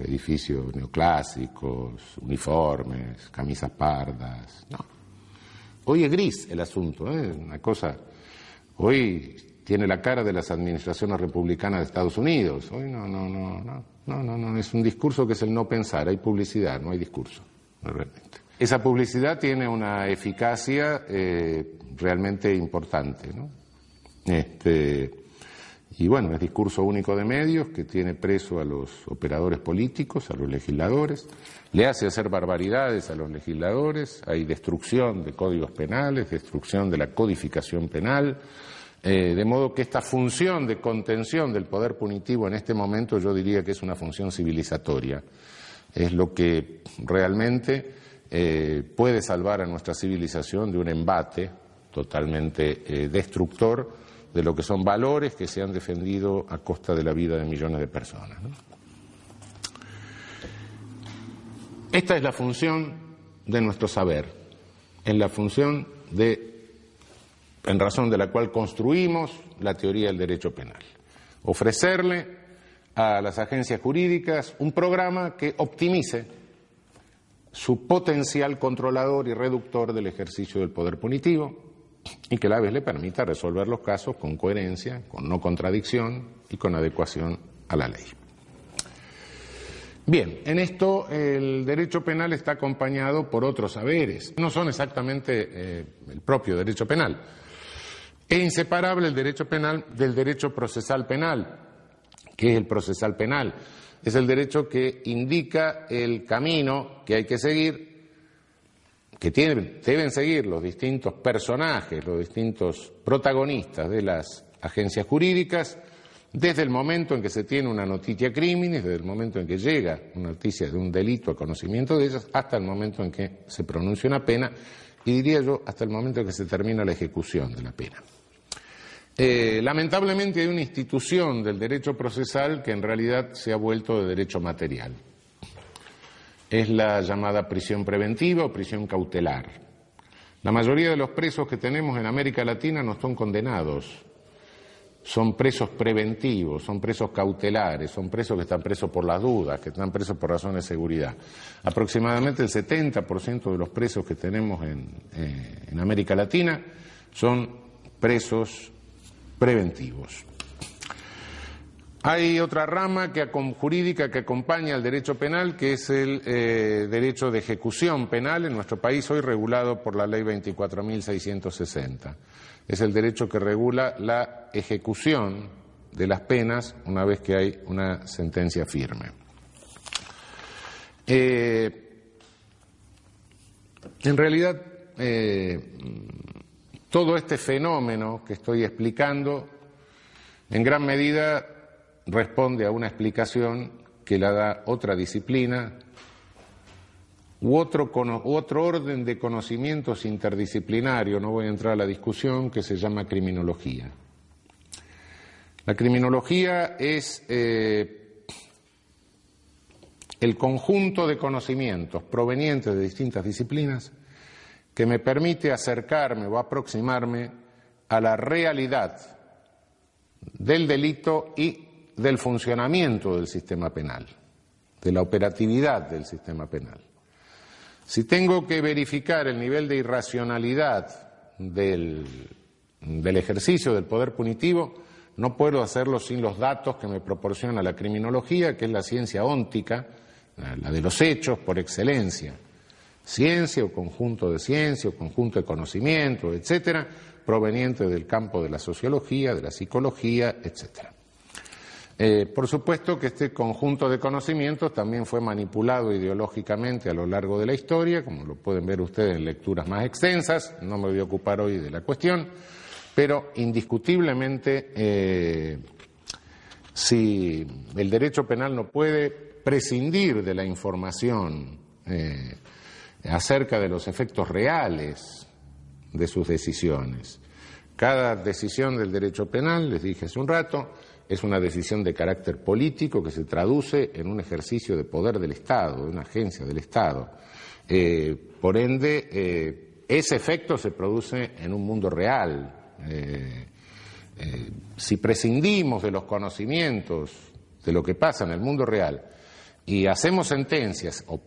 S2: edificios neoclásicos, uniformes, camisas pardas. No. Hoy es gris el asunto, una cosa. Hoy tiene la cara de las administraciones republicanas de Estados Unidos. Hoy no, no, no, no, no, no, no, es un discurso que es el no pensar, hay publicidad, no hay discurso, realmente. Esa publicidad tiene una eficacia eh, realmente importante, ¿no? Este, Y bueno, es discurso único de medios que tiene preso a los operadores políticos, a los legisladores, le hace hacer barbaridades a los legisladores, hay destrucción de códigos penales, destrucción de la codificación penal, eh, de modo que esta función de contención del poder punitivo en este momento yo diría que es una función civilizatoria. Es lo que realmente eh, puede salvar a nuestra civilización de un embate totalmente eh, destructor de lo que son valores que se han defendido a costa de la vida de millones de personas. Esta es la función de nuestro saber, en la función de, en razón de la cual construimos la teoría del derecho penal. Ofrecerle a las agencias jurídicas un programa que optimice su potencial controlador y reductor del ejercicio del poder punitivo, y que la vez le permita resolver los casos con coherencia, con no contradicción y con adecuación a la ley. Bien, en esto el derecho penal está acompañado por otros saberes. No son exactamente eh, el propio derecho penal. Es inseparable el derecho penal del derecho procesal penal. ¿Qué es el procesal penal? Es el derecho que indica el camino que hay que seguir que deben seguir los distintos personajes, los distintos protagonistas de las agencias jurídicas, desde el momento en que se tiene una noticia crímenes, desde el momento en que llega una noticia de un delito a conocimiento de ellas, hasta el momento en que se pronuncia una pena, y diría yo, hasta el momento en que se termina la ejecución de la pena. Eh, lamentablemente hay una institución del derecho procesal que en realidad se ha vuelto de derecho material es la llamada prisión preventiva o prisión cautelar. La mayoría de los presos que tenemos en América Latina no son condenados, son presos preventivos, son presos cautelares, son presos que están presos por las dudas, que están presos por razones de seguridad. Aproximadamente el 70% de los presos que tenemos en, eh, en América Latina son presos preventivos. Hay otra rama jurídica que acompaña al derecho penal, que es el eh, derecho de ejecución penal en nuestro país, hoy regulado por la Ley 24.660. Es el derecho que regula la ejecución de las penas una vez que hay una sentencia firme. Eh, en realidad, eh, todo este fenómeno que estoy explicando, en gran medida responde a una explicación que la da otra disciplina u otro, otro orden de conocimientos interdisciplinario, no voy a entrar a la discusión, que se llama criminología. La criminología es eh, el conjunto de conocimientos provenientes de distintas disciplinas que me permite acercarme o aproximarme a la realidad del delito y del funcionamiento del sistema penal, de la operatividad del sistema penal. Si tengo que verificar el nivel de irracionalidad del, ejercicio del poder punitivo, no puedo hacerlo sin los datos que me proporciona la criminología, que es la ciencia óntica, la de los hechos por excelencia. Ciencia o conjunto de ciencia o conjunto de conocimiento, etcétera, proveniente del campo de la sociología, de la psicología, etcétera. Eh, por supuesto que este conjunto de conocimientos también fue manipulado ideológicamente a lo largo de la historia, como lo pueden ver ustedes en lecturas más extensas, no me voy a ocupar hoy de la cuestión, pero indiscutiblemente eh, si el derecho penal no puede prescindir de la información eh, acerca de los efectos reales de sus decisiones. Cada decisión del derecho penal, les dije hace un rato, es una decisión de carácter político que se traduce en un ejercicio de poder del Estado, de una agencia del Estado. Eh, por ende, eh, ese efecto se produce en un mundo real. Eh, si prescindimos de los conocimientos de lo que pasa en el mundo real y hacemos sentencias o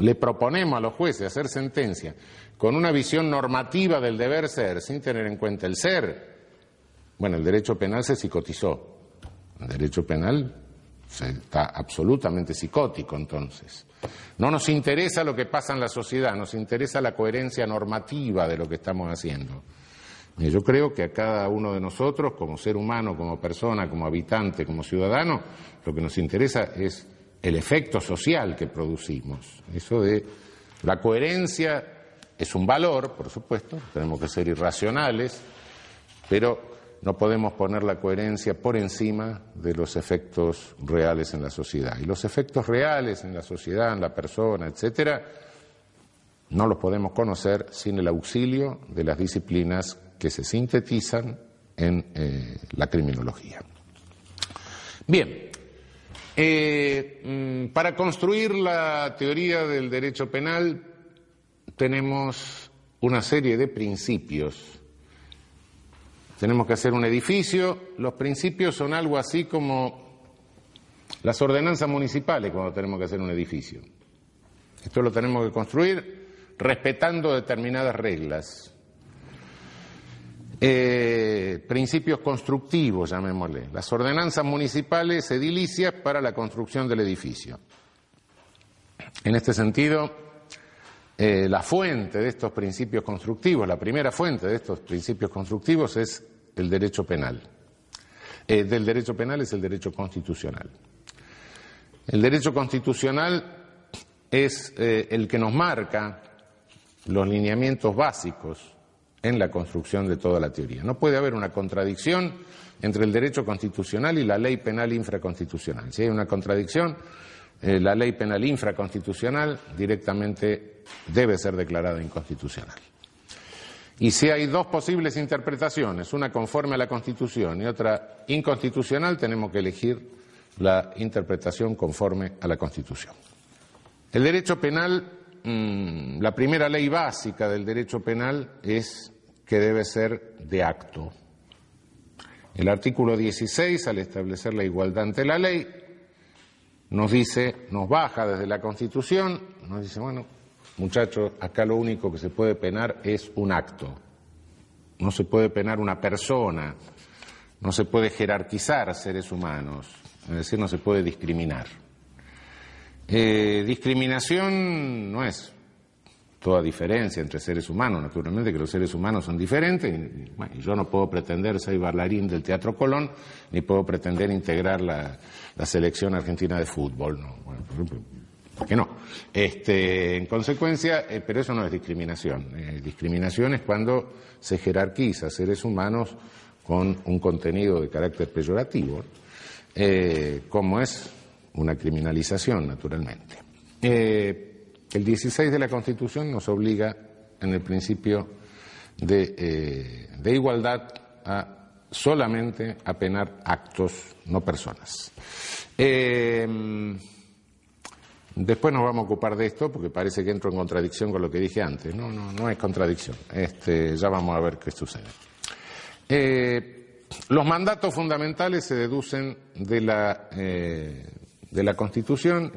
S2: le proponemos a los jueces hacer sentencias con una visión normativa del deber ser sin tener en cuenta el ser, bueno, el derecho penal se psicotizó. El derecho penal está absolutamente psicótico entonces. No nos interesa lo que pasa en la sociedad, nos interesa la coherencia normativa de lo que estamos haciendo. Yo creo que a cada uno de nosotros, como ser humano, como persona, como habitante, como ciudadano, lo que nos interesa es el efecto social que producimos. Eso de la coherencia es un valor, por supuesto, tenemos que ser irracionales, pero no podemos poner la coherencia por encima de los efectos reales en la sociedad. Y los efectos reales en la sociedad, en la persona, etcétera, no los podemos conocer sin el auxilio de las disciplinas que se sintetizan en eh, la criminología. Bien, eh, mm, para construir la teoría del derecho penal tenemos una serie de principios. Tenemos que hacer un edificio. Los principios son algo así como las ordenanzas municipales cuando tenemos que hacer un edificio. Esto lo tenemos que construir respetando determinadas reglas. Eh, principios constructivos, llamémosle, las ordenanzas municipales edilicias para la construcción del edificio. En este sentido, eh, la fuente de estos principios constructivos, la primera fuente de estos principios constructivos es el derecho penal. Eh, del derecho penal es el derecho constitucional. El derecho constitucional es el que nos marca los lineamientos básicos en la construcción de toda la teoría. No puede haber una contradicción entre el derecho constitucional y la ley penal infraconstitucional. Si hay una contradicción, eh, la ley penal infraconstitucional directamente debe ser declarada inconstitucional. Y si hay dos posibles interpretaciones, una conforme a la Constitución y otra inconstitucional, tenemos que elegir la interpretación conforme a la Constitución. El derecho penal, mm, la primera ley básica del derecho penal es que debe ser de acto. El artículo 16, al establecer la igualdad ante la ley, nos dice, nos baja desde la Constitución, nos dice, bueno, muchachos, acá lo único que se puede penar es un acto. No se puede penar una persona, no se puede jerarquizar seres humanos, es decir, no se puede discriminar. Eh, discriminación no es toda diferencia entre seres humanos, naturalmente que los seres humanos son diferentes, y, yo no puedo pretender ser bailarín del Teatro Colón, ni puedo pretender integrar la, selección argentina de fútbol, no, bueno, ¿por qué no? Este, en consecuencia, eh, pero eso no es discriminación, eh, discriminación es cuando se jerarquiza seres humanos con un contenido de carácter peyorativo, eh, como es una criminalización, naturalmente. El 16 de la Constitución nos obliga, en el principio de, eh, igualdad, a solamente a penar actos, no personas. Eh, después nos vamos a ocupar de esto porque parece que entro en contradicción con lo que dije antes. No, no, no es contradicción. Este, ya vamos a ver qué sucede. Eh, los mandatos fundamentales se deducen de la, de la Constitución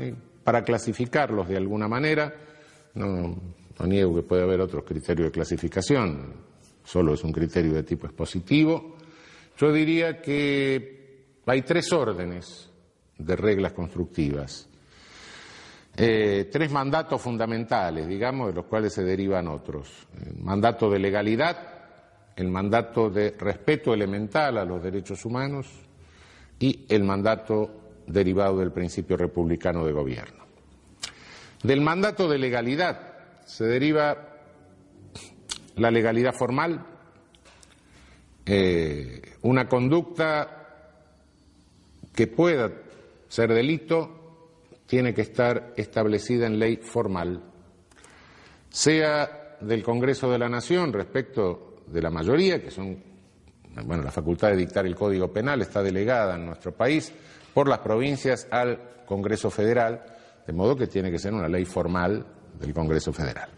S2: para clasificarlos de alguna manera. No, niego que puede haber otros criterios de clasificación, solo es un criterio de tipo expositivo. Yo diría que hay tres órdenes de reglas constructivas, eh, tres mandatos fundamentales, digamos, de los cuales se derivan otros. El mandato de legalidad, el mandato de respeto elemental a los derechos humanos y el mandato derivado del principio republicano de gobierno. Del mandato de legalidad se deriva la legalidad formal, eh, una conducta que pueda ser delito tiene que estar establecida en ley formal, sea del Congreso de la Nación respecto de la mayoría, que son, bueno, la facultad de dictar el Código Penal está delegada en nuestro país, por las provincias al Congreso Federal, de modo que tiene que ser una ley formal del Congreso Federal.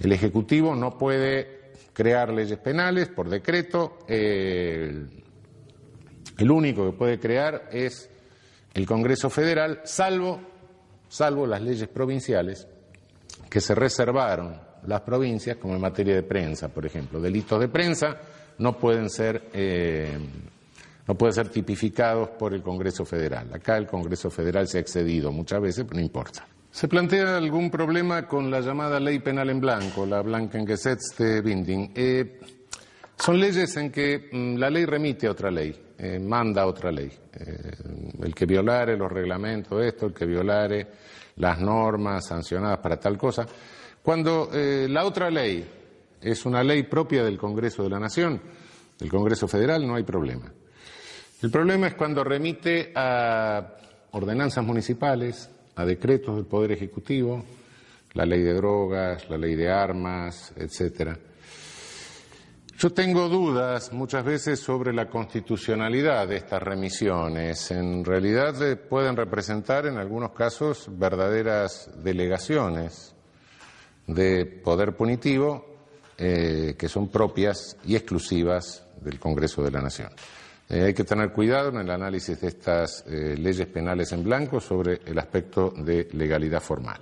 S2: El Ejecutivo no puede crear leyes penales por decreto, el, único que puede crear es el Congreso Federal, salvo, salvo las leyes provinciales que se reservaron las provincias, como en materia de prensa, por ejemplo. Delitos de prensa no pueden ser eh, no pueden ser tipificados por el Congreso Federal. Acá el Congreso Federal se ha excedido muchas veces, pero no importa. ¿Se plantea algún problema con la llamada ley penal en blanco, la Blankengesetz de Binding? Eh, Son leyes en que mm, la ley remite a otra ley, eh, manda a otra ley. Eh, el que violare los reglamentos, esto, el que violare las normas sancionadas para tal cosa. Cuando la otra ley es una ley propia del Congreso de la Nación, del Congreso Federal, no hay problema. El problema es cuando remite a ordenanzas municipales, a decretos del Poder Ejecutivo, la ley de drogas, la ley de armas, etcétera. Yo tengo dudas muchas veces sobre la constitucionalidad de estas remisiones. En realidad eh, pueden representar en algunos casos verdaderas delegaciones de poder punitivo eh, que son propias y exclusivas del Congreso de la Nación. Eh, hay que tener cuidado en el análisis de estas leyes penales en blanco sobre el aspecto de legalidad formal.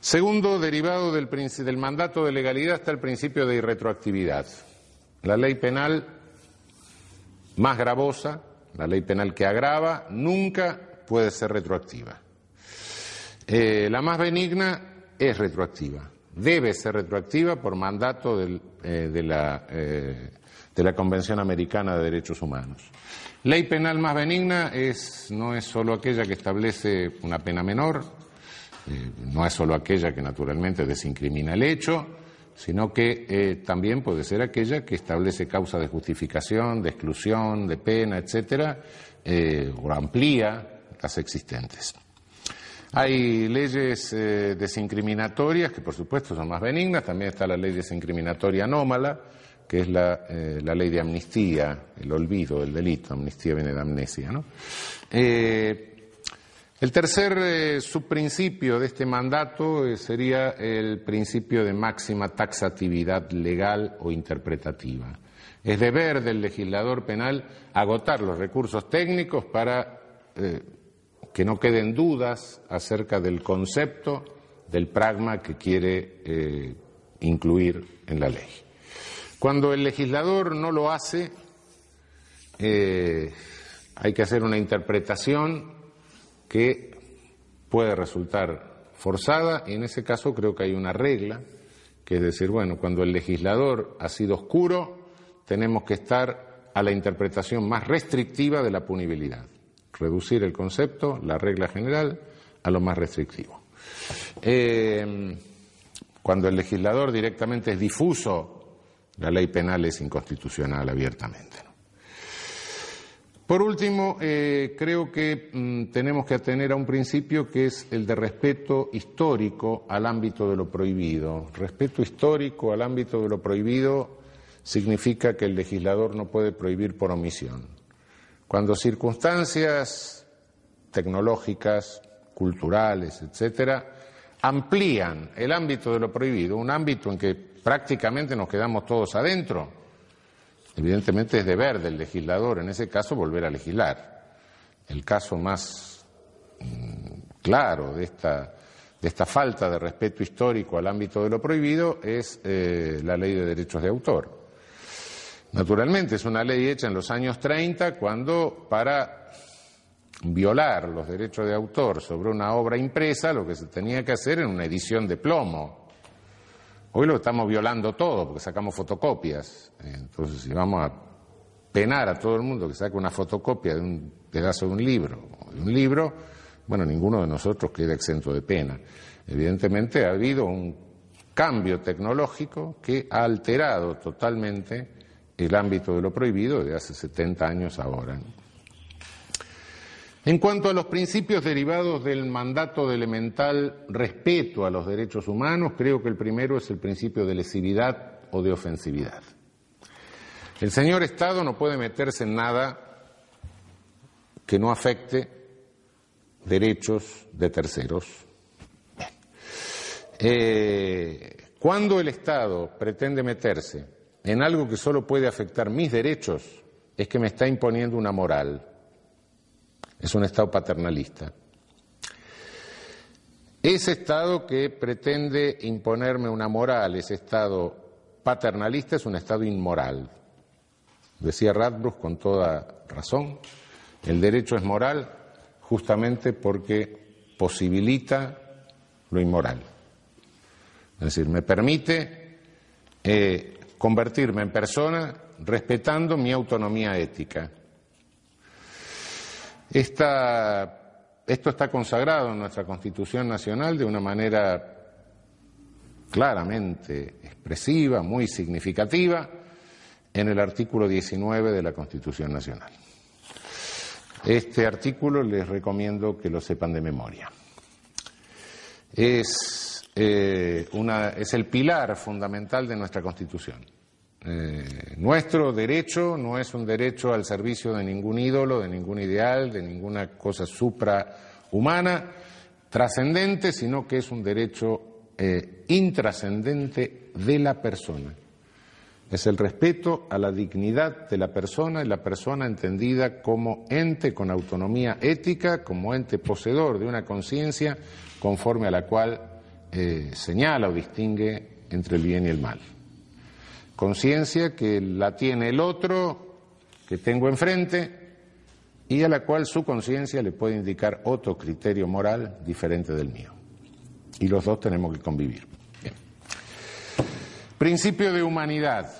S2: Segundo, derivado del, mandato de legalidad está el principio de irretroactividad. La ley penal más gravosa, la ley penal que agrava, nunca puede ser retroactiva. Eh, la más benigna es retroactiva, debe ser retroactiva por mandato eh, de, la, eh, de, la, Convención Americana de Derechos Humanos. Ley penal más benigna es, no es solo aquella que establece una pena menor, eh, no es solo aquella que naturalmente desincrimina el hecho, sino que eh, también puede ser aquella que establece causa de justificación, de exclusión, de pena, etcétera, eh, o amplía las existentes. Hay leyes desincriminatorias que, por supuesto, son más benignas. También está la ley desincriminatoria anómala, que es la, la ley de amnistía, el olvido del delito. Amnistía viene de amnesia, ¿no? El tercer eh, subprincipio de este mandato eh, sería el principio de máxima taxatividad legal o interpretativa. Es deber del legislador penal agotar los recursos técnicos para eh, que no queden dudas acerca del concepto del pragma que quiere incluir en la ley. Cuando el legislador no lo hace, hay que hacer una interpretación que puede resultar forzada y en ese caso creo que hay una regla, que es decir, bueno, cuando el legislador ha sido oscuro, tenemos que estar a la interpretación más restrictiva de la punibilidad, reducir el concepto, la regla general, a lo más restrictivo. Eh, cuando el legislador directamente es difuso, la ley penal es inconstitucional abiertamente. Por último, eh, creo que mm, tenemos que atener a un principio que es el de respeto histórico al ámbito de lo prohibido. Respeto histórico al ámbito de lo prohibido significa que el legislador no puede prohibir por omisión. Cuando circunstancias tecnológicas, culturales, etcétera, amplían el ámbito de lo prohibido, un ámbito en que prácticamente nos quedamos todos adentro, Evidentemente es deber del legislador, en ese caso, volver a legislar. El caso más mm, claro de esta, falta de respeto histórico al ámbito de lo prohibido es eh, la ley de derechos de autor. Naturalmente es una ley hecha en los años 30 cuando para violar los derechos de autor sobre una obra impresa lo que se tenía que hacer era una edición de plomo Hoy lo estamos violando todo porque sacamos fotocopias. Entonces, si vamos a penar a todo el mundo que saque una fotocopia de un pedazo de un libro, de un libro, bueno, ninguno de nosotros queda exento de pena. Evidentemente ha habido un cambio tecnológico que ha alterado totalmente el ámbito de lo prohibido de hace 70 años ahora. En cuanto a los principios derivados del mandato de elemental respeto a los derechos humanos, creo que el primero es el principio de lesividad o de ofensividad. El señor Estado no puede meterse en nada que no afecte derechos de terceros. Eh, cuando el Estado pretende meterse en algo que solo puede afectar mis derechos, es que me está imponiendo una moral es un Estado paternalista. Ese Estado que pretende imponerme una moral, ese Estado paternalista, es un Estado inmoral. Decía Radbruch con toda razón, el derecho es moral justamente porque posibilita lo inmoral. Es decir, me permite eh, convertirme en persona respetando mi autonomía ética. Esto está consagrado en nuestra Constitución Nacional de una manera claramente expresiva, muy significativa, en el artículo 19 de la Constitución Nacional. Este artículo les recomiendo que lo sepan de memoria. Es, eh, el pilar fundamental de nuestra Constitución. Eh, nuestro derecho no es un derecho al servicio de ningún ídolo, de ningún ideal, de ninguna cosa suprahumana, trascendente, sino que es un derecho eh, intrascendente de la persona. Es el respeto a la dignidad de la persona y la persona entendida como ente con autonomía ética, como ente poseedor de una conciencia conforme a la cual eh, señala o distingue entre el bien y el mal. Conciencia que la tiene el otro, que tengo enfrente, y a la cual su conciencia le puede indicar otro criterio moral diferente del mío. Y los dos tenemos que convivir. Principio de humanidad.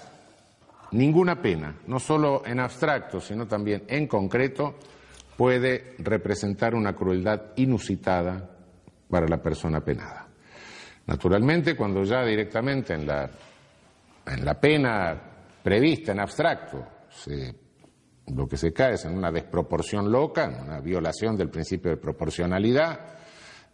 S2: Ninguna pena, no solo en abstracto, sino también en concreto, puede representar una crueldad inusitada para la persona penada. Naturalmente, cuando ya directamente en la, en la pena prevista en abstracto lo que se cae es en una desproporción loca, en una violación del principio de proporcionalidad,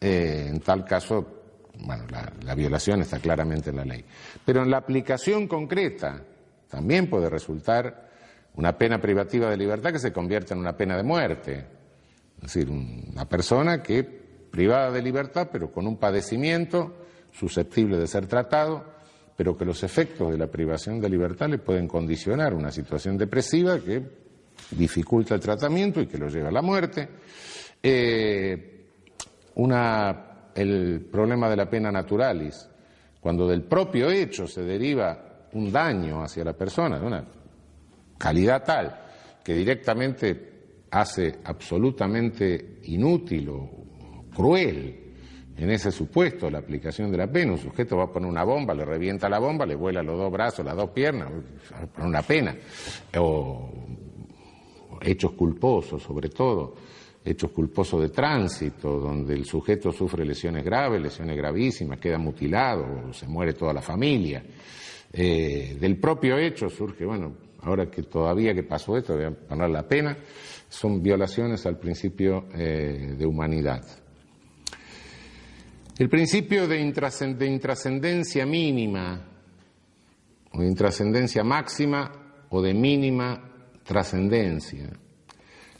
S2: eh, en tal caso, bueno, la violación está claramente en la ley. Pero en la aplicación concreta, también puede resultar una pena privativa de libertad que se convierte en una pena de muerte. Es decir, una persona que, privada de libertad, pero con un padecimiento susceptible de ser tratado, pero que los efectos de la privación de libertad le pueden condicionar una situación depresiva que dificulta el tratamiento y que lo lleva a la muerte. Eh, el problema de la pena naturalis, cuando del propio hecho se deriva un daño hacia la persona de una calidad tal que directamente hace absolutamente inútil o cruel en ese supuesto la aplicación de la pena. Un sujeto va a poner una bomba, le revienta la bomba, le vuela los dos brazos, las dos piernas, una pena. O hechos culposos, sobre todo, hechos culposos de tránsito, donde el sujeto sufre lesiones graves, lesiones gravísimas, queda mutilado, se muere toda la familia. Eh, del propio hecho surge, bueno, ahora que todavía que pasó esto, voy a poner la pena, son violaciones al principio eh, de humanidad. El principio de, intrascendencia mínima, o de intrascendencia máxima, o de mínima trascendencia.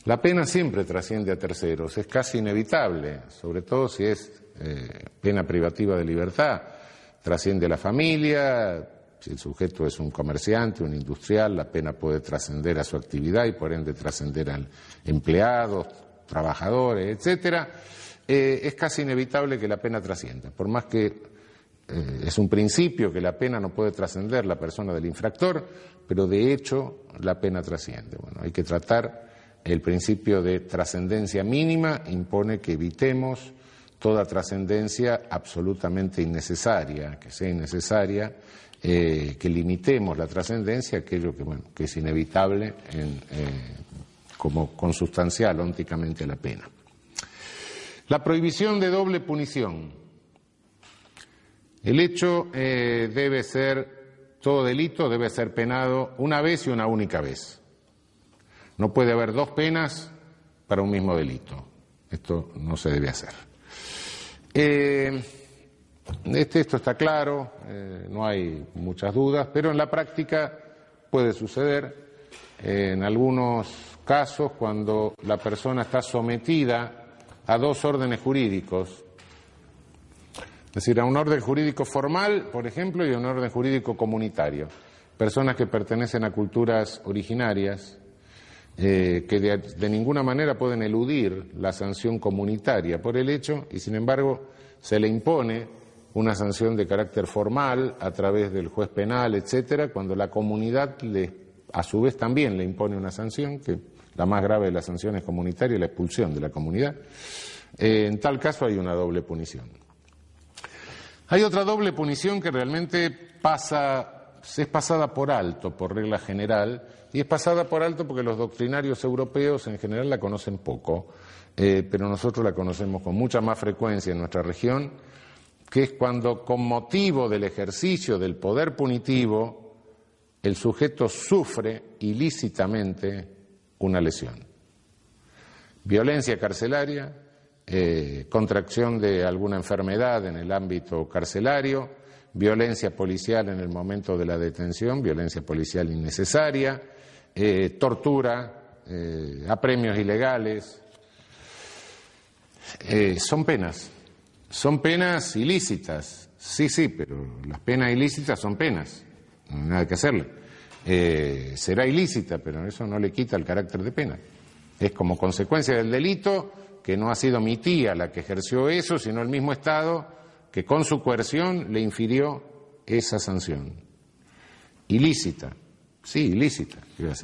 S2: La pena siempre trasciende a terceros, es casi inevitable, sobre todo si es eh, pena privativa de libertad. Trasciende a la familia, si el sujeto es un comerciante, un industrial, la pena puede trascender a su actividad y por ende trascender al empleado, trabajadores, etcétera. Eh, es casi inevitable que la pena trascienda, por más que eh, es un principio que la pena no puede trascender la persona del infractor, pero de hecho la pena trasciende. Bueno, hay que tratar el principio de trascendencia mínima, impone que evitemos toda trascendencia absolutamente innecesaria, que sea innecesaria eh, que limitemos la trascendencia, aquello que, bueno, que es inevitable en, eh, como consustancial ónticamente a la pena. La prohibición de doble punición. El hecho eh, debe ser, todo delito debe ser penado una vez y una única vez. No puede haber dos penas para un mismo delito. Esto no se debe hacer. Este, esto está claro, eh, no hay muchas dudas, pero en la práctica puede suceder en algunos casos cuando la persona está sometida a dos órdenes jurídicos, es decir, a un orden jurídico formal, por ejemplo, y a un orden jurídico comunitario. Personas que pertenecen a culturas originarias, eh, que de, ninguna manera pueden eludir la sanción comunitaria por el hecho y, sin embargo, se le impone una sanción de carácter formal a través del juez penal, etcétera, cuando la comunidad le, a su vez también le impone una sanción, que la más grave de las sanciones comunitarias la expulsión de la comunidad. Eh, en tal caso hay una doble punición. Hay otra doble punición que realmente pasa es pasada por alto por regla general y es pasada por alto porque los doctrinarios europeos en general la conocen poco, eh, pero nosotros la conocemos con mucha más frecuencia en nuestra región, que es cuando con motivo del ejercicio del poder punitivo el sujeto sufre ilícitamente una lesión. Violencia carcelaria, eh, contracción de alguna enfermedad en el ámbito carcelario, violencia policial en el momento de la detención, violencia policial innecesaria, eh, tortura, eh, apremios ilegales. son penas, son penas ilícitas, sí, sí, pero las penas ilícitas son penas, no hay nada que hacerle. será ilícita, pero eso no le quita el carácter de pena. Es como consecuencia del delito que no ha sido mi tía la que ejerció eso, sino el mismo Estado que con su coerción le infirió esa sanción. Ilícita, sí, ilícita, iba a.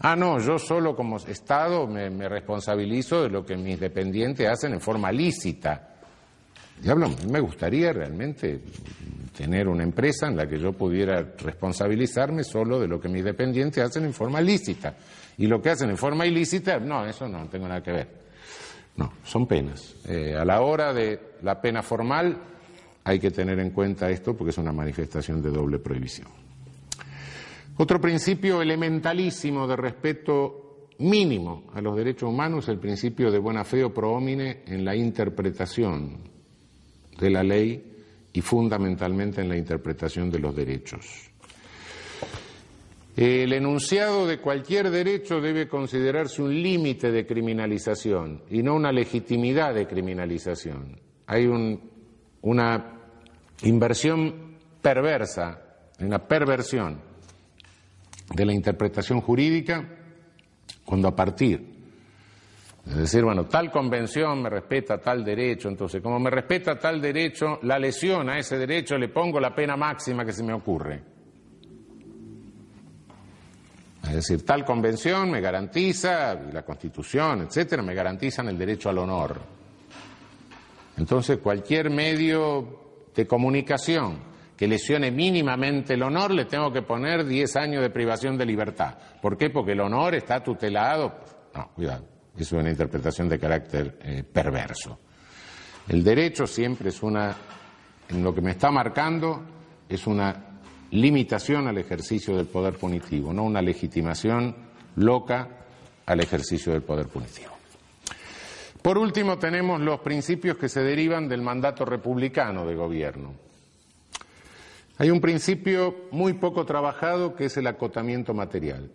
S2: Ah, no, yo solo como Estado me, responsabilizo de lo que mis dependientes hacen en forma lícita. Diablo, me gustaría realmente tener una empresa en la que yo pudiera responsabilizarme solo de lo que mis dependientes hacen en forma lícita. Y lo que hacen en forma ilícita, no, eso no tengo nada que ver. No, son penas. Eh, a la hora de la pena formal hay que tener en cuenta esto porque es una manifestación de doble prohibición. Otro principio elementalísimo de respeto mínimo a los derechos humanos es el principio de buena fe o prohomine en la interpretación de la ley y fundamentalmente en la interpretación de los derechos. El enunciado de cualquier derecho debe considerarse un límite de criminalización y no una legitimidad de criminalización. Hay una inversión perversa, una perversión de la interpretación jurídica cuando a partir de decir, bueno, tal convención me respeta tal derecho, entonces como me respeta tal derecho, la lesión a ese derecho le pongo la pena máxima que se me ocurre. Es decir, tal convención me garantiza, y la Constitución, etcétera, me garantizan el derecho al honor. Entonces, cualquier medio de comunicación que lesione mínimamente el honor, le tengo que poner 10 años de privación de libertad. ¿Por qué? Porque el honor está tutelado. No, cuidado, es una interpretación de carácter eh, perverso. El derecho siempre es una, en lo que me está marcando, es una limitación al ejercicio del poder punitivo, no una legitimación loca al ejercicio del poder punitivo. Por último, tenemos los principios que se derivan del mandato republicano de gobierno. Hay un principio muy poco trabajado que es el acotamiento material.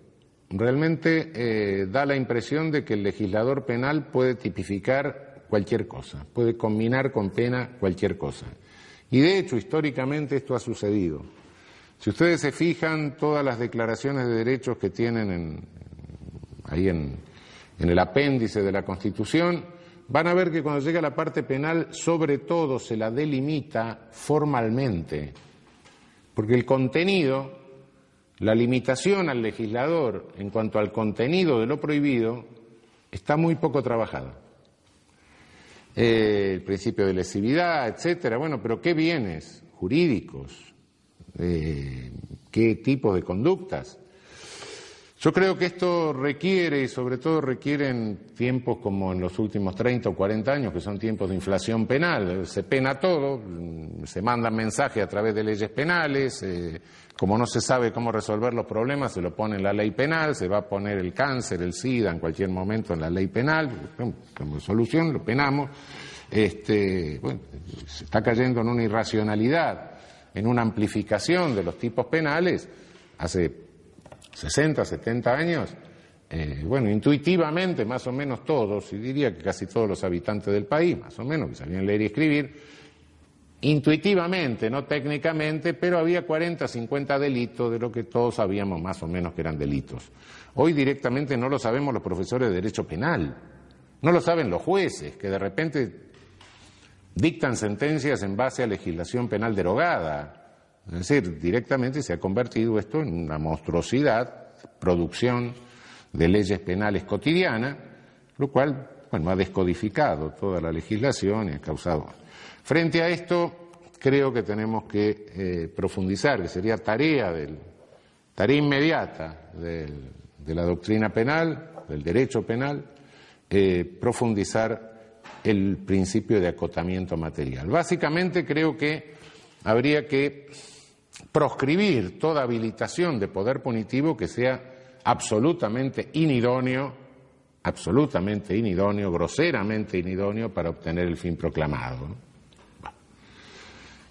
S2: Realmente eh, da la impresión de que el legislador penal puede tipificar cualquier cosa, puede combinar con pena cualquier cosa. Y de hecho, históricamente esto ha sucedido. Si ustedes se fijan, todas las declaraciones de derechos que tienen ahí en, el apéndice de la Constitución, van a ver que cuando llega la parte penal, sobre todo se la delimita formalmente, porque el contenido, la limitación al legislador en cuanto al contenido de lo prohibido, está muy poco trabajada. Eh, el principio de lesividad, etcétera, bueno, pero ¿qué bienes jurídicos, eh, qué tipo de conductas. Yo creo que esto requiere, y sobre todo requiere en tiempos como en los últimos 30 o 40 años, que son tiempos de inflación penal, se pena todo, se mandan mensajes a través de leyes penales, eh, como no se sabe cómo resolver los problemas, se lo pone en la ley penal, se va a poner el cáncer, el SIDA en cualquier momento en la ley penal, como solución lo penamos. Este, bueno, se está cayendo en una irracionalidad en una amplificación de los tipos penales hace 60, 70 años, eh, bueno, intuitivamente más o menos todos, y diría que casi todos los habitantes del país, más o menos, que sabían leer y escribir, intuitivamente, no técnicamente, pero había 40, 50 delitos de lo que todos sabíamos más o menos que eran delitos. Hoy directamente no lo sabemos los profesores de Derecho Penal, no lo saben los jueces, que de repente dictan sentencias en base a legislación penal derogada. Es decir, directamente se ha convertido esto en una monstruosidad, producción de leyes penales cotidiana, lo cual bueno, ha descodificado toda la legislación y ha causado. Frente a esto, creo que tenemos que eh, profundizar, que sería tarea, del, tarea inmediata de la doctrina penal, del derecho penal, eh, profundizar el principio de acotamiento material. Básicamente creo que habría que proscribir toda habilitación de poder punitivo que sea absolutamente inidóneo, absolutamente inidóneo, groseramente inidóneo para obtener el fin proclamado.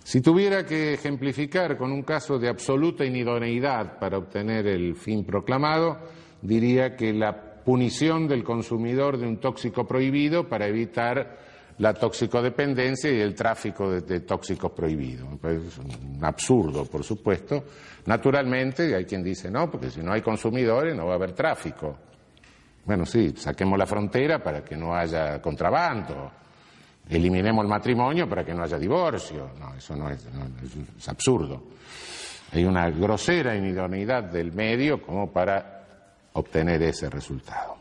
S2: Si tuviera que ejemplificar con un caso de absoluta inidoneidad para obtener el fin proclamado, diría que la punición del consumidor de un tóxico prohibido para evitar la toxicodependencia y el tráfico de, tóxicos prohibidos. Es un absurdo, por supuesto. Naturalmente, hay quien dice, no, porque si no hay consumidores no va a haber tráfico. Bueno, sí, saquemos la frontera para que no haya contrabando, eliminemos el matrimonio para que no haya divorcio. No, eso no es, es absurdo. Hay una grosera inidoneidad del medio como para obtener ese resultado.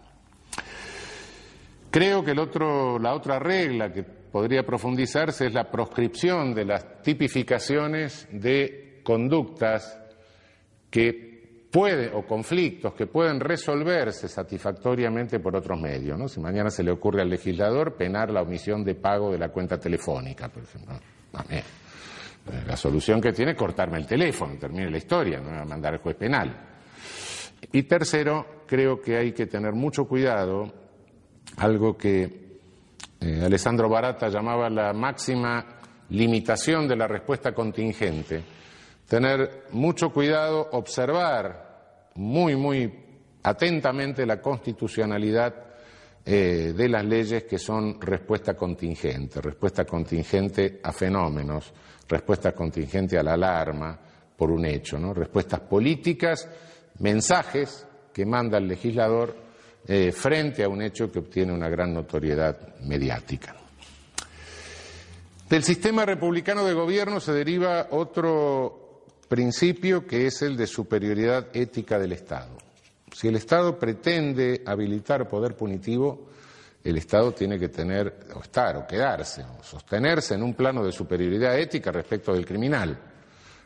S2: Creo que la otra regla que podría profundizarse es la proscripción de las tipificaciones de conductas que pueden, o conflictos que pueden resolverse satisfactoriamente por otros medios. ¿no? Si mañana se le ocurre al legislador penar la omisión de pago de la cuenta telefónica, por ejemplo. Eh, la solución que tiene es cortarme el teléfono, termine la historia, no me va a mandar al juez penal. Y tercero, creo que hay que tener mucho cuidado algo que eh, Alessandro Barata llamaba la máxima limitación de la respuesta contingente. Tener mucho cuidado, observar muy, muy atentamente la constitucionalidad eh, de las leyes que son respuesta contingente, respuesta contingente a fenómenos, respuesta contingente a la alarma por un hecho, ¿no? respuestas políticas, mensajes que manda el legislador eh, frente a un hecho que obtiene una gran notoriedad mediática. Del sistema republicano de gobierno se deriva otro principio que es el de superioridad ética del Estado. Si el Estado pretende habilitar poder punitivo, el Estado tiene que tener, o estar, o quedarse, o sostenerse en un plano de superioridad ética respecto del criminal.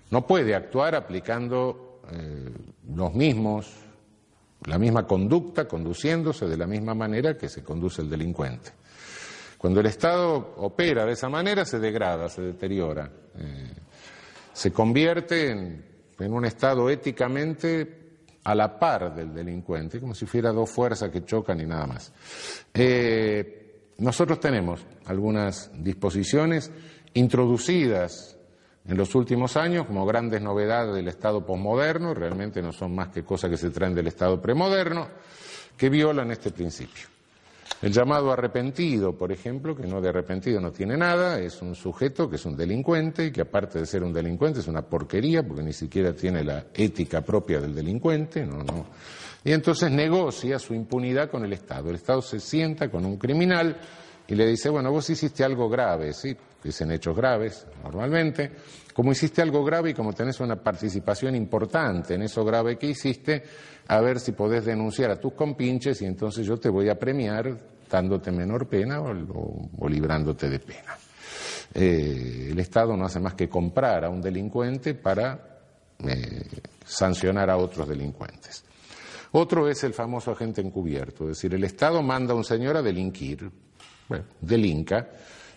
S2: No puede actuar aplicando eh, los mismos la misma conducta, conduciéndose de la misma manera que se conduce el delincuente. Cuando el Estado opera de esa manera, se degrada, se deteriora, eh, se convierte en, un Estado éticamente a la par del delincuente, como si fuera dos fuerzas que chocan y nada más. Eh, nosotros tenemos algunas disposiciones introducidas en los últimos años como grandes novedades del Estado posmoderno, realmente no son más que cosas que se traen del Estado premoderno, que violan este principio. El llamado arrepentido, por ejemplo, que no de arrepentido no tiene nada, es un sujeto que es un delincuente y que aparte de ser un delincuente es una porquería porque ni siquiera tiene la ética propia del delincuente, no, no. Y entonces negocia su impunidad con el Estado. El Estado se sienta con un criminal y le dice, bueno, vos hiciste algo grave, ¿sí? Dicen hechos graves normalmente. Como hiciste algo grave y como tenés una participación importante en eso grave que hiciste, a ver si podés denunciar a tus compinches y entonces yo te voy a premiar dándote menor pena o, librándote de pena. Eh, el Estado no hace más que comprar a un delincuente para eh, sancionar a otros delincuentes. Otro es el famoso agente encubierto, es decir, el Estado manda a un señor a delinquir, bueno, delinca,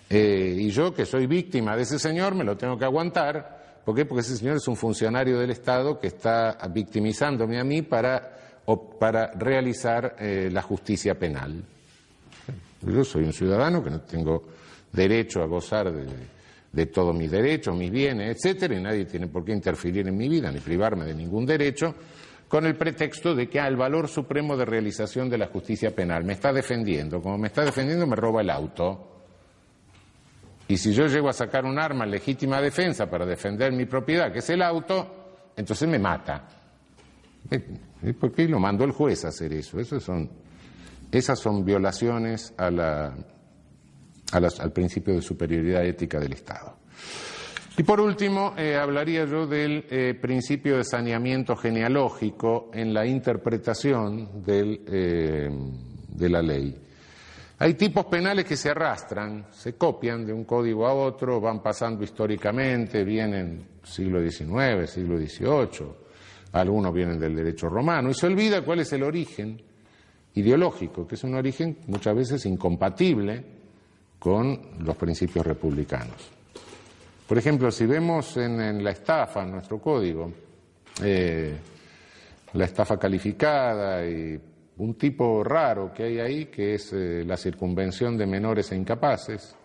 S2: eh, y yo, que soy víctima de ese señor, me lo tengo que aguantar. ¿Por qué? Porque ese señor es un funcionario del Estado que está victimizándome a mí para, para realizar eh, la justicia penal. Yo soy un ciudadano que no tengo derecho a gozar de, de todos mis derechos, mis bienes, etcétera, y nadie tiene por qué interferir en mi vida ni privarme de ningún derecho con el pretexto de que al valor supremo de realización de la justicia penal me está defendiendo. Como me está defendiendo, me roba el auto. Y si yo llego a sacar un arma en legítima defensa para defender mi propiedad, que es el auto, entonces me mata. ¿Por qué lo mandó el juez a hacer eso? son, esas son violaciones al principio de superioridad ética del Estado. Y por último, eh, hablaría yo del eh, principio de saneamiento genealógico en la interpretación eh, de la ley. Hay tipos penales que se arrastran, se copian de un código a otro, van pasando históricamente, vienen siglo XIX, siglo XVIII, algunos vienen del derecho romano, y se olvida cuál es el origen ideológico, que es un origen muchas veces incompatible con los principios republicanos. Por ejemplo, si vemos en, la estafa, en nuestro código, eh, la estafa calificada y un tipo raro que hay ahí, que es eh, la circunvención de menores e incapaces.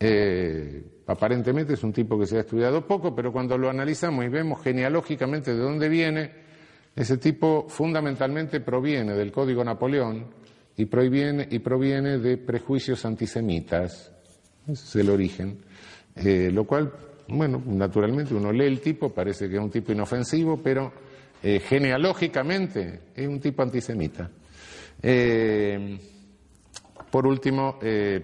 S2: Eh, aparentemente es un tipo que se ha estudiado poco, pero cuando lo analizamos y vemos genealógicamente de dónde viene, ese tipo fundamentalmente proviene del Código Napoleón y proviene, y proviene de prejuicios antisemitas. Ese es el origen. Eh, lo cual, bueno, naturalmente uno lee el tipo, parece que es un tipo inofensivo, pero eh, genealógicamente es un tipo antisemita. Eh, por último, eh,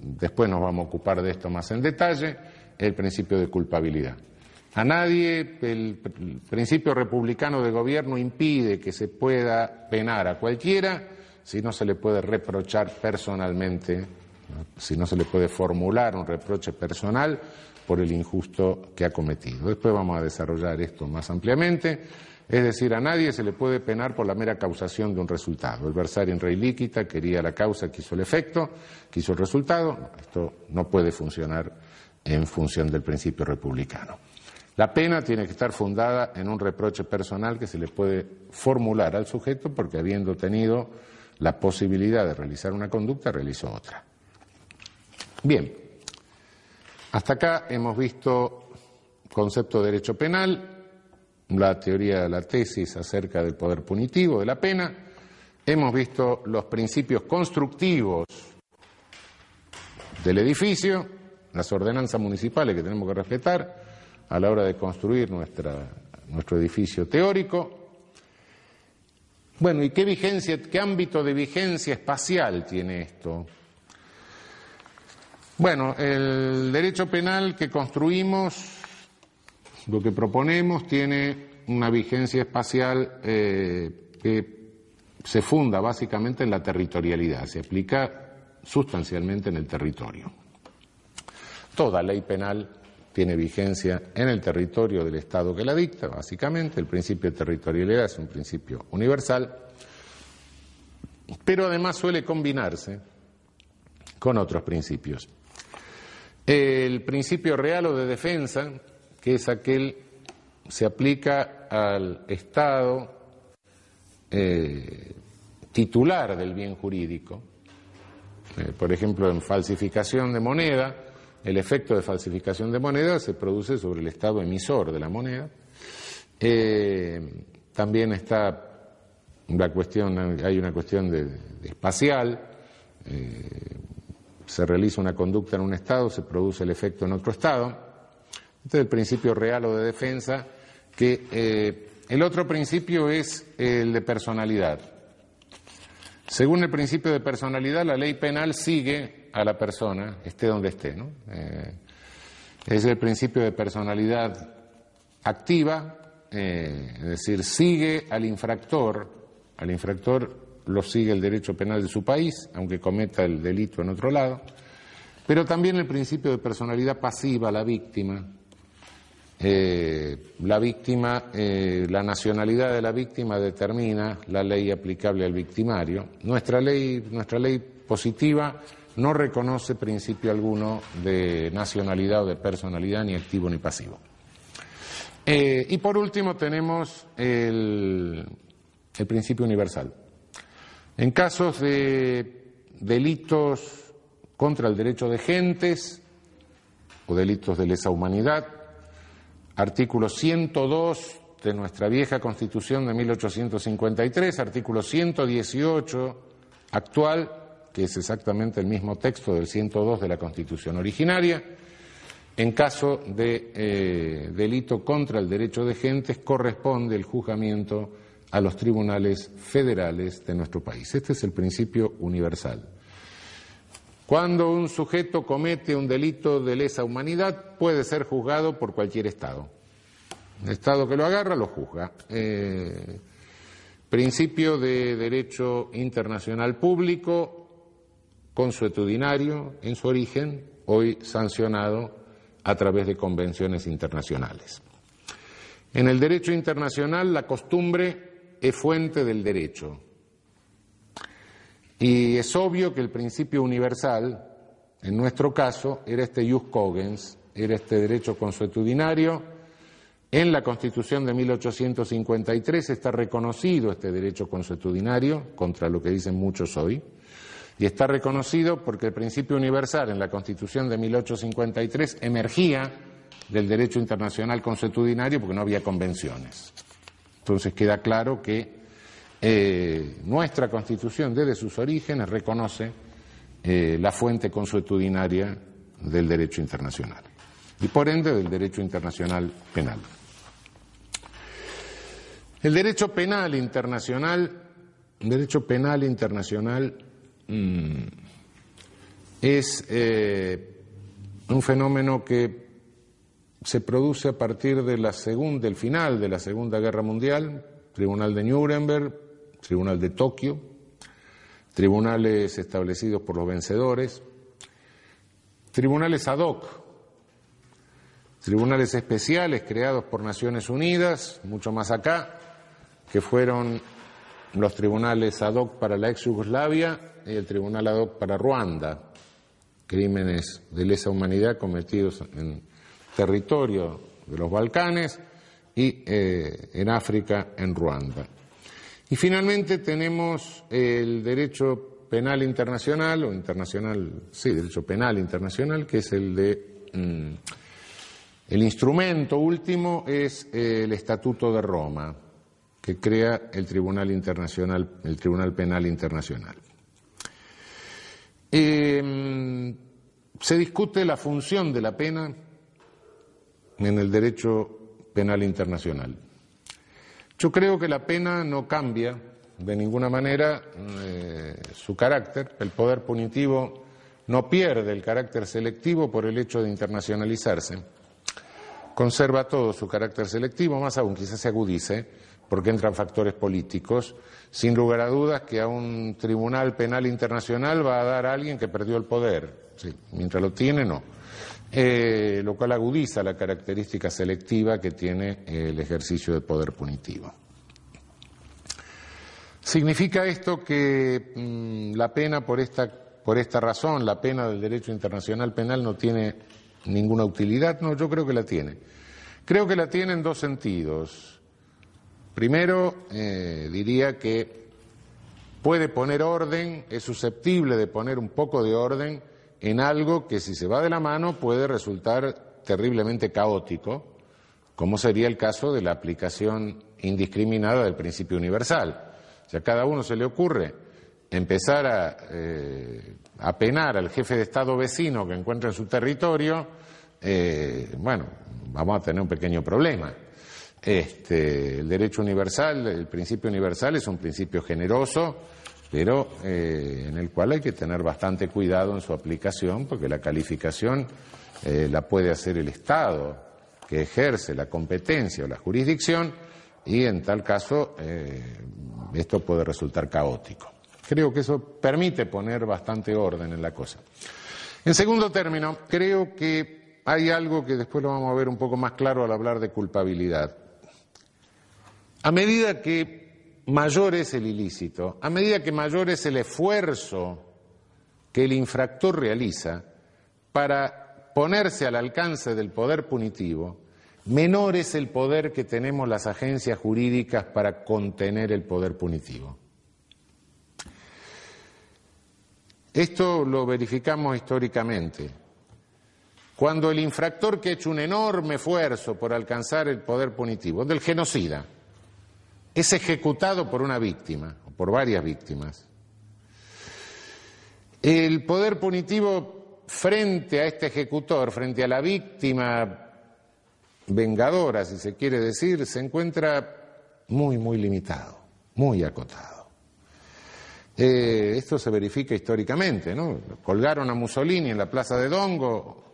S2: después nos vamos a ocupar de esto más en detalle, el principio de culpabilidad. A nadie el, principio republicano de gobierno impide que se pueda penar a cualquiera si no se le puede reprochar personalmente, si no se le puede formular un reproche personal por el injusto que ha cometido. Después vamos a desarrollar esto más ampliamente. Es decir, a nadie se le puede penar por la mera causación de un resultado. El versario en rey líquida quería la causa, quiso el efecto, quiso el resultado. Esto no puede funcionar en función del principio republicano. La pena tiene que estar fundada en un reproche personal que se le puede formular al sujeto porque habiendo tenido la posibilidad de realizar una conducta, realizó otra. Bien, hasta acá hemos visto concepto de derecho penal, la teoría la tesis acerca del poder punitivo de la pena, hemos visto los principios constructivos del edificio, las ordenanzas municipales que tenemos que respetar a la hora de construir nuestro edificio teórico. Bueno, ¿y qué vigencia, qué ámbito de vigencia espacial tiene esto? Bueno, el derecho penal que construimos lo que proponemos tiene una vigencia espacial eh, que se funda básicamente en la territorialidad, se aplica sustancialmente en el territorio. Toda ley penal tiene vigencia en el territorio del Estado que la dicta, básicamente. El principio de territorialidad es un principio universal, pero además suele combinarse con otros principios. El principio real o de defensa, que es aquel se aplica al Estado eh, titular del bien jurídico. Eh, por ejemplo, en falsificación de moneda, el efecto de falsificación de moneda se produce sobre el Estado emisor de la moneda. Eh, también está la cuestión, hay una cuestión de, espacial, se realiza una conducta en un Estado, se produce el efecto en otro Estado. Este es el principio real o de defensa, que eh, el otro principio es el de personalidad. Según el principio de personalidad, la ley penal sigue a la persona, esté donde esté. ¿no? Eh, es el principio de personalidad activa, eh, es decir, sigue al infractor, al infractor lo sigue el derecho penal de su país, aunque cometa el delito en otro lado, pero también el principio de personalidad pasiva, la víctima, eh, la víctima, eh, la nacionalidad de la víctima determina la ley aplicable al victimario. Nuestra ley, nuestra ley positiva no reconoce principio alguno de nacionalidad o de personalidad, ni activo ni pasivo. Eh, y por último tenemos el, el principio universal. En casos de delitos contra el derecho de gentes o delitos de lesa humanidad, artículo 102 de nuestra vieja Constitución de 1853, artículo 118 actual, que es exactamente el mismo texto del 102 de la Constitución originaria. En caso de eh, delito contra el derecho de gentes, corresponde el juzgamiento a los tribunales federales de nuestro país. Este es el principio universal. Cuando un sujeto comete un delito de lesa humanidad, puede ser juzgado por cualquier Estado. El Estado que lo agarra lo juzga. Eh, principio de derecho internacional público, consuetudinario en su origen, hoy sancionado a través de convenciones internacionales. En el derecho internacional la costumbre es fuente del derecho. Y es obvio que el principio universal, en nuestro caso, era este jus cogens, era este derecho consuetudinario. En la Constitución de 1853 está reconocido este derecho consuetudinario, contra lo que dicen muchos hoy, y está reconocido porque el principio universal en la Constitución de 1853 emergía del derecho internacional consuetudinario porque no había convenciones. Entonces queda claro que eh, nuestra Constitución desde sus orígenes reconoce eh, la fuente consuetudinaria del derecho internacional y por ende del derecho internacional penal. El derecho penal internacional, derecho penal internacional mm, es eh, un fenómeno que se produce a partir de la del final de la Segunda Guerra Mundial, Tribunal de Nuremberg, Tribunal de Tokio, tribunales establecidos por los vencedores, tribunales ad hoc tribunales especiales creados por Naciones Unidas, mucho más acá, que fueron los tribunales ad hoc para la ex Yugoslavia y el tribunal ad hoc para Ruanda, crímenes de lesa humanidad cometidos en territorio de los Balcanes y eh, en África, en Ruanda. Y finalmente tenemos el derecho penal internacional, o internacional, sí, derecho penal internacional, que es el de mm, el instrumento último es el Estatuto de Roma, que crea el Tribunal Internacional, el Tribunal Penal Internacional. Em, se discute la función de la pena en el derecho penal internacional. Yo creo que la pena no cambia de ninguna manera eh, su carácter. El poder punitivo no pierde el carácter selectivo por el hecho de internacionalizarse. Conserva todo su carácter selectivo, más aún quizás se agudice, porque entran factores políticos, sin lugar a dudas que a un tribunal penal internacional va a dar a alguien que perdió el poder, mientras lo tiene no, eh, lo cual agudiza la característica selectiva que tiene el ejercicio del poder punitivo. ¿Significa esto que mm, la pena por esta, por esta razón, la pena del derecho internacional penal no tiene ninguna utilidad? No, yo creo que la tiene. Creo que la tiene en dos sentidos. Primero, eh, diría que puede poner orden, es susceptible de poner un poco de orden en algo que si se va de la mano puede resultar terriblemente caótico, como sería el caso de la aplicación indiscriminada del principio universal. Si a cada uno se le ocurre empezar a, eh, a penar al jefe de Estado vecino que encuentra en su territorio, eh, bueno, vamos a tener un pequeño problema. Este, el derecho universal, el principio universal es un principio generoso, pero eh, en el cual hay que tener bastante cuidado en su aplicación, porque la calificación eh, la puede hacer el Estado que ejerce la competencia o la jurisdicción, y en tal caso esto puede resultar caótico. Creo que eso permite poner bastante orden en la cosa. En segundo término, creo que hay algo que después lo vamos a ver un poco más claro al hablar de culpabilidad. A medida que mayor es el ilícito, a medida que mayor es el esfuerzo que el infractor realiza para ponerse al alcance del poder punitivo, menor es el poder que tenemos las agencias jurídicas para contener el poder punitivo. Esto lo verificamos históricamente. Cuando el infractor que ha hecho un enorme esfuerzo por alcanzar el poder punitivo, del genocida, es ejecutado por una víctima o por varias víctimas, el poder punitivo frente a este ejecutor, frente a la víctima vengadora, si se quiere decir, se encuentra muy, muy limitado, muy acotado. Eh, esto se verifica históricamente, ¿no? Colgaron a Mussolini en la plaza de Dongo.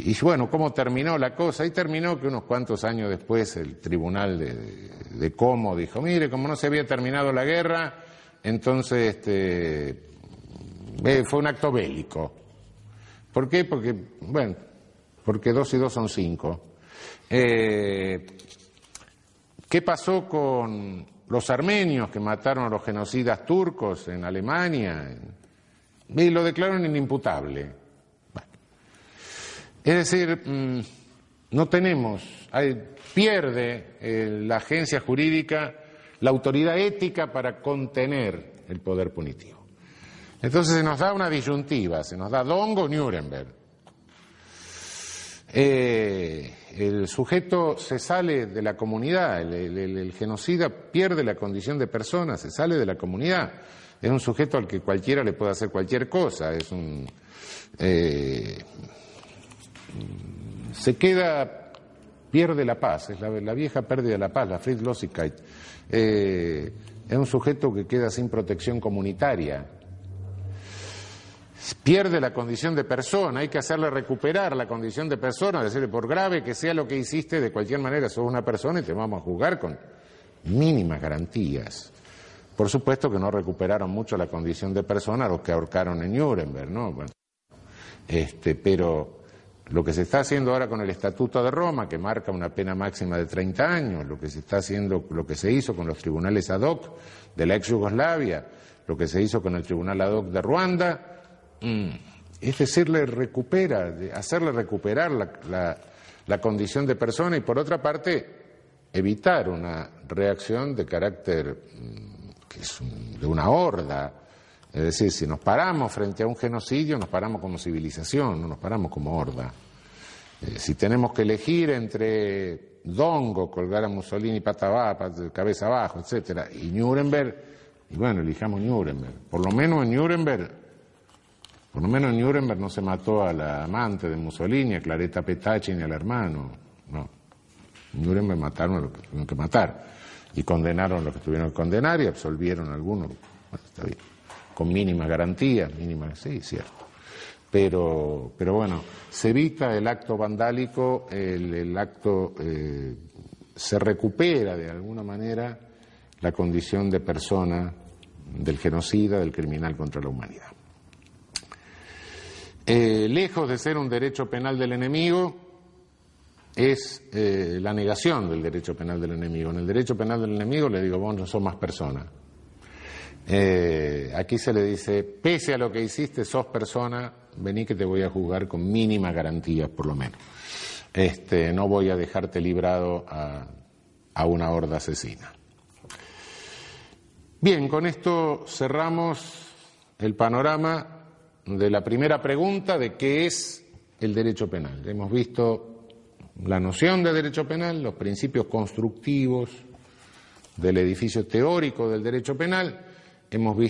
S2: Y bueno, ¿cómo terminó la cosa? Y terminó que unos cuantos años después el tribunal de, Como dijo, mire, como no se había terminado la guerra, entonces este, Eh, fue un acto bélico. ¿Por qué? Porque, bueno, porque dos y dos son cinco. Eh, ¿Qué pasó con los armenios que mataron a los genocidas turcos en Alemania? Y lo declararon inimputable. Es decir, mm, no tenemos, pierde eh, la agencia jurídica la autoridad ética para contener el poder punitivo. Entonces se nos da una disyuntiva, se nos da Dongo Nuremberg. Eh, el sujeto se sale de la comunidad, el, genocida pierde la condición de persona, se sale de la comunidad. Es un sujeto al que cualquiera le puede hacer cualquier cosa, es un. Eh, se queda, pierde la paz, es la, vieja pérdida de la paz, la Friedlosigkeit. Eh, es un sujeto que queda sin protección comunitaria, pierde la condición de persona, hay que hacerle recuperar la condición de persona, decirle, por grave que sea lo que hiciste, de cualquier manera sos una persona y te vamos a juzgar con mínimas garantías. Por supuesto que no recuperaron mucho la condición de persona los que ahorcaron en Nuremberg, ¿no? este, pero lo que se está haciendo ahora con el Estatuto de Roma, que marca una pena máxima de 30 años, lo que se está haciendo, lo que se hizo con los tribunales ad hoc de la ex Yugoslavia, lo que se hizo con el tribunal ad hoc de Ruanda, Mm. es decirle, recupera, hacerle recuperar la, condición de persona y por otra parte evitar una reacción de carácter mm, que es de una horda. Es decir, si nos paramos frente a un genocidio, nos paramos como civilización, no nos paramos como horda. Eh, si tenemos que elegir entre Dongo, colgar a Mussolini pata abajo, cabeza abajo, etcétera, y Nuremberg, y bueno, elijamos Nuremberg. Por lo menos en Nuremberg por lo menos en Nuremberg no se mató a la amante de Mussolini, a Claretta Petacci ni al hermano. No. Nuremberg mataron a los que tuvieron que matar. Y condenaron a los que tuvieron que condenar y absolvieron a algunos. Está bien. Con mínimas garantías, mínimas, sí, cierto. Pero, pero bueno, se evita el acto vandálico, el, acto. Eh, se recupera de alguna manera la condición de persona del genocida, del criminal contra la humanidad. Eh, lejos de ser un derecho penal del enemigo, es eh, la negación del derecho penal del enemigo. En el derecho penal del enemigo le digo, vos no sos más persona. Eh, aquí se le dice, pese a lo que hiciste, sos persona, vení que te voy a juzgar con mínimas garantías, por lo menos. Este, no voy a dejarte librado a, a una horda asesina. Bien, con esto cerramos el panorama de la primera pregunta de qué es el derecho penal. Hemos visto la noción de derecho penal, los principios constructivos del edificio teórico del derecho penal, hemos visto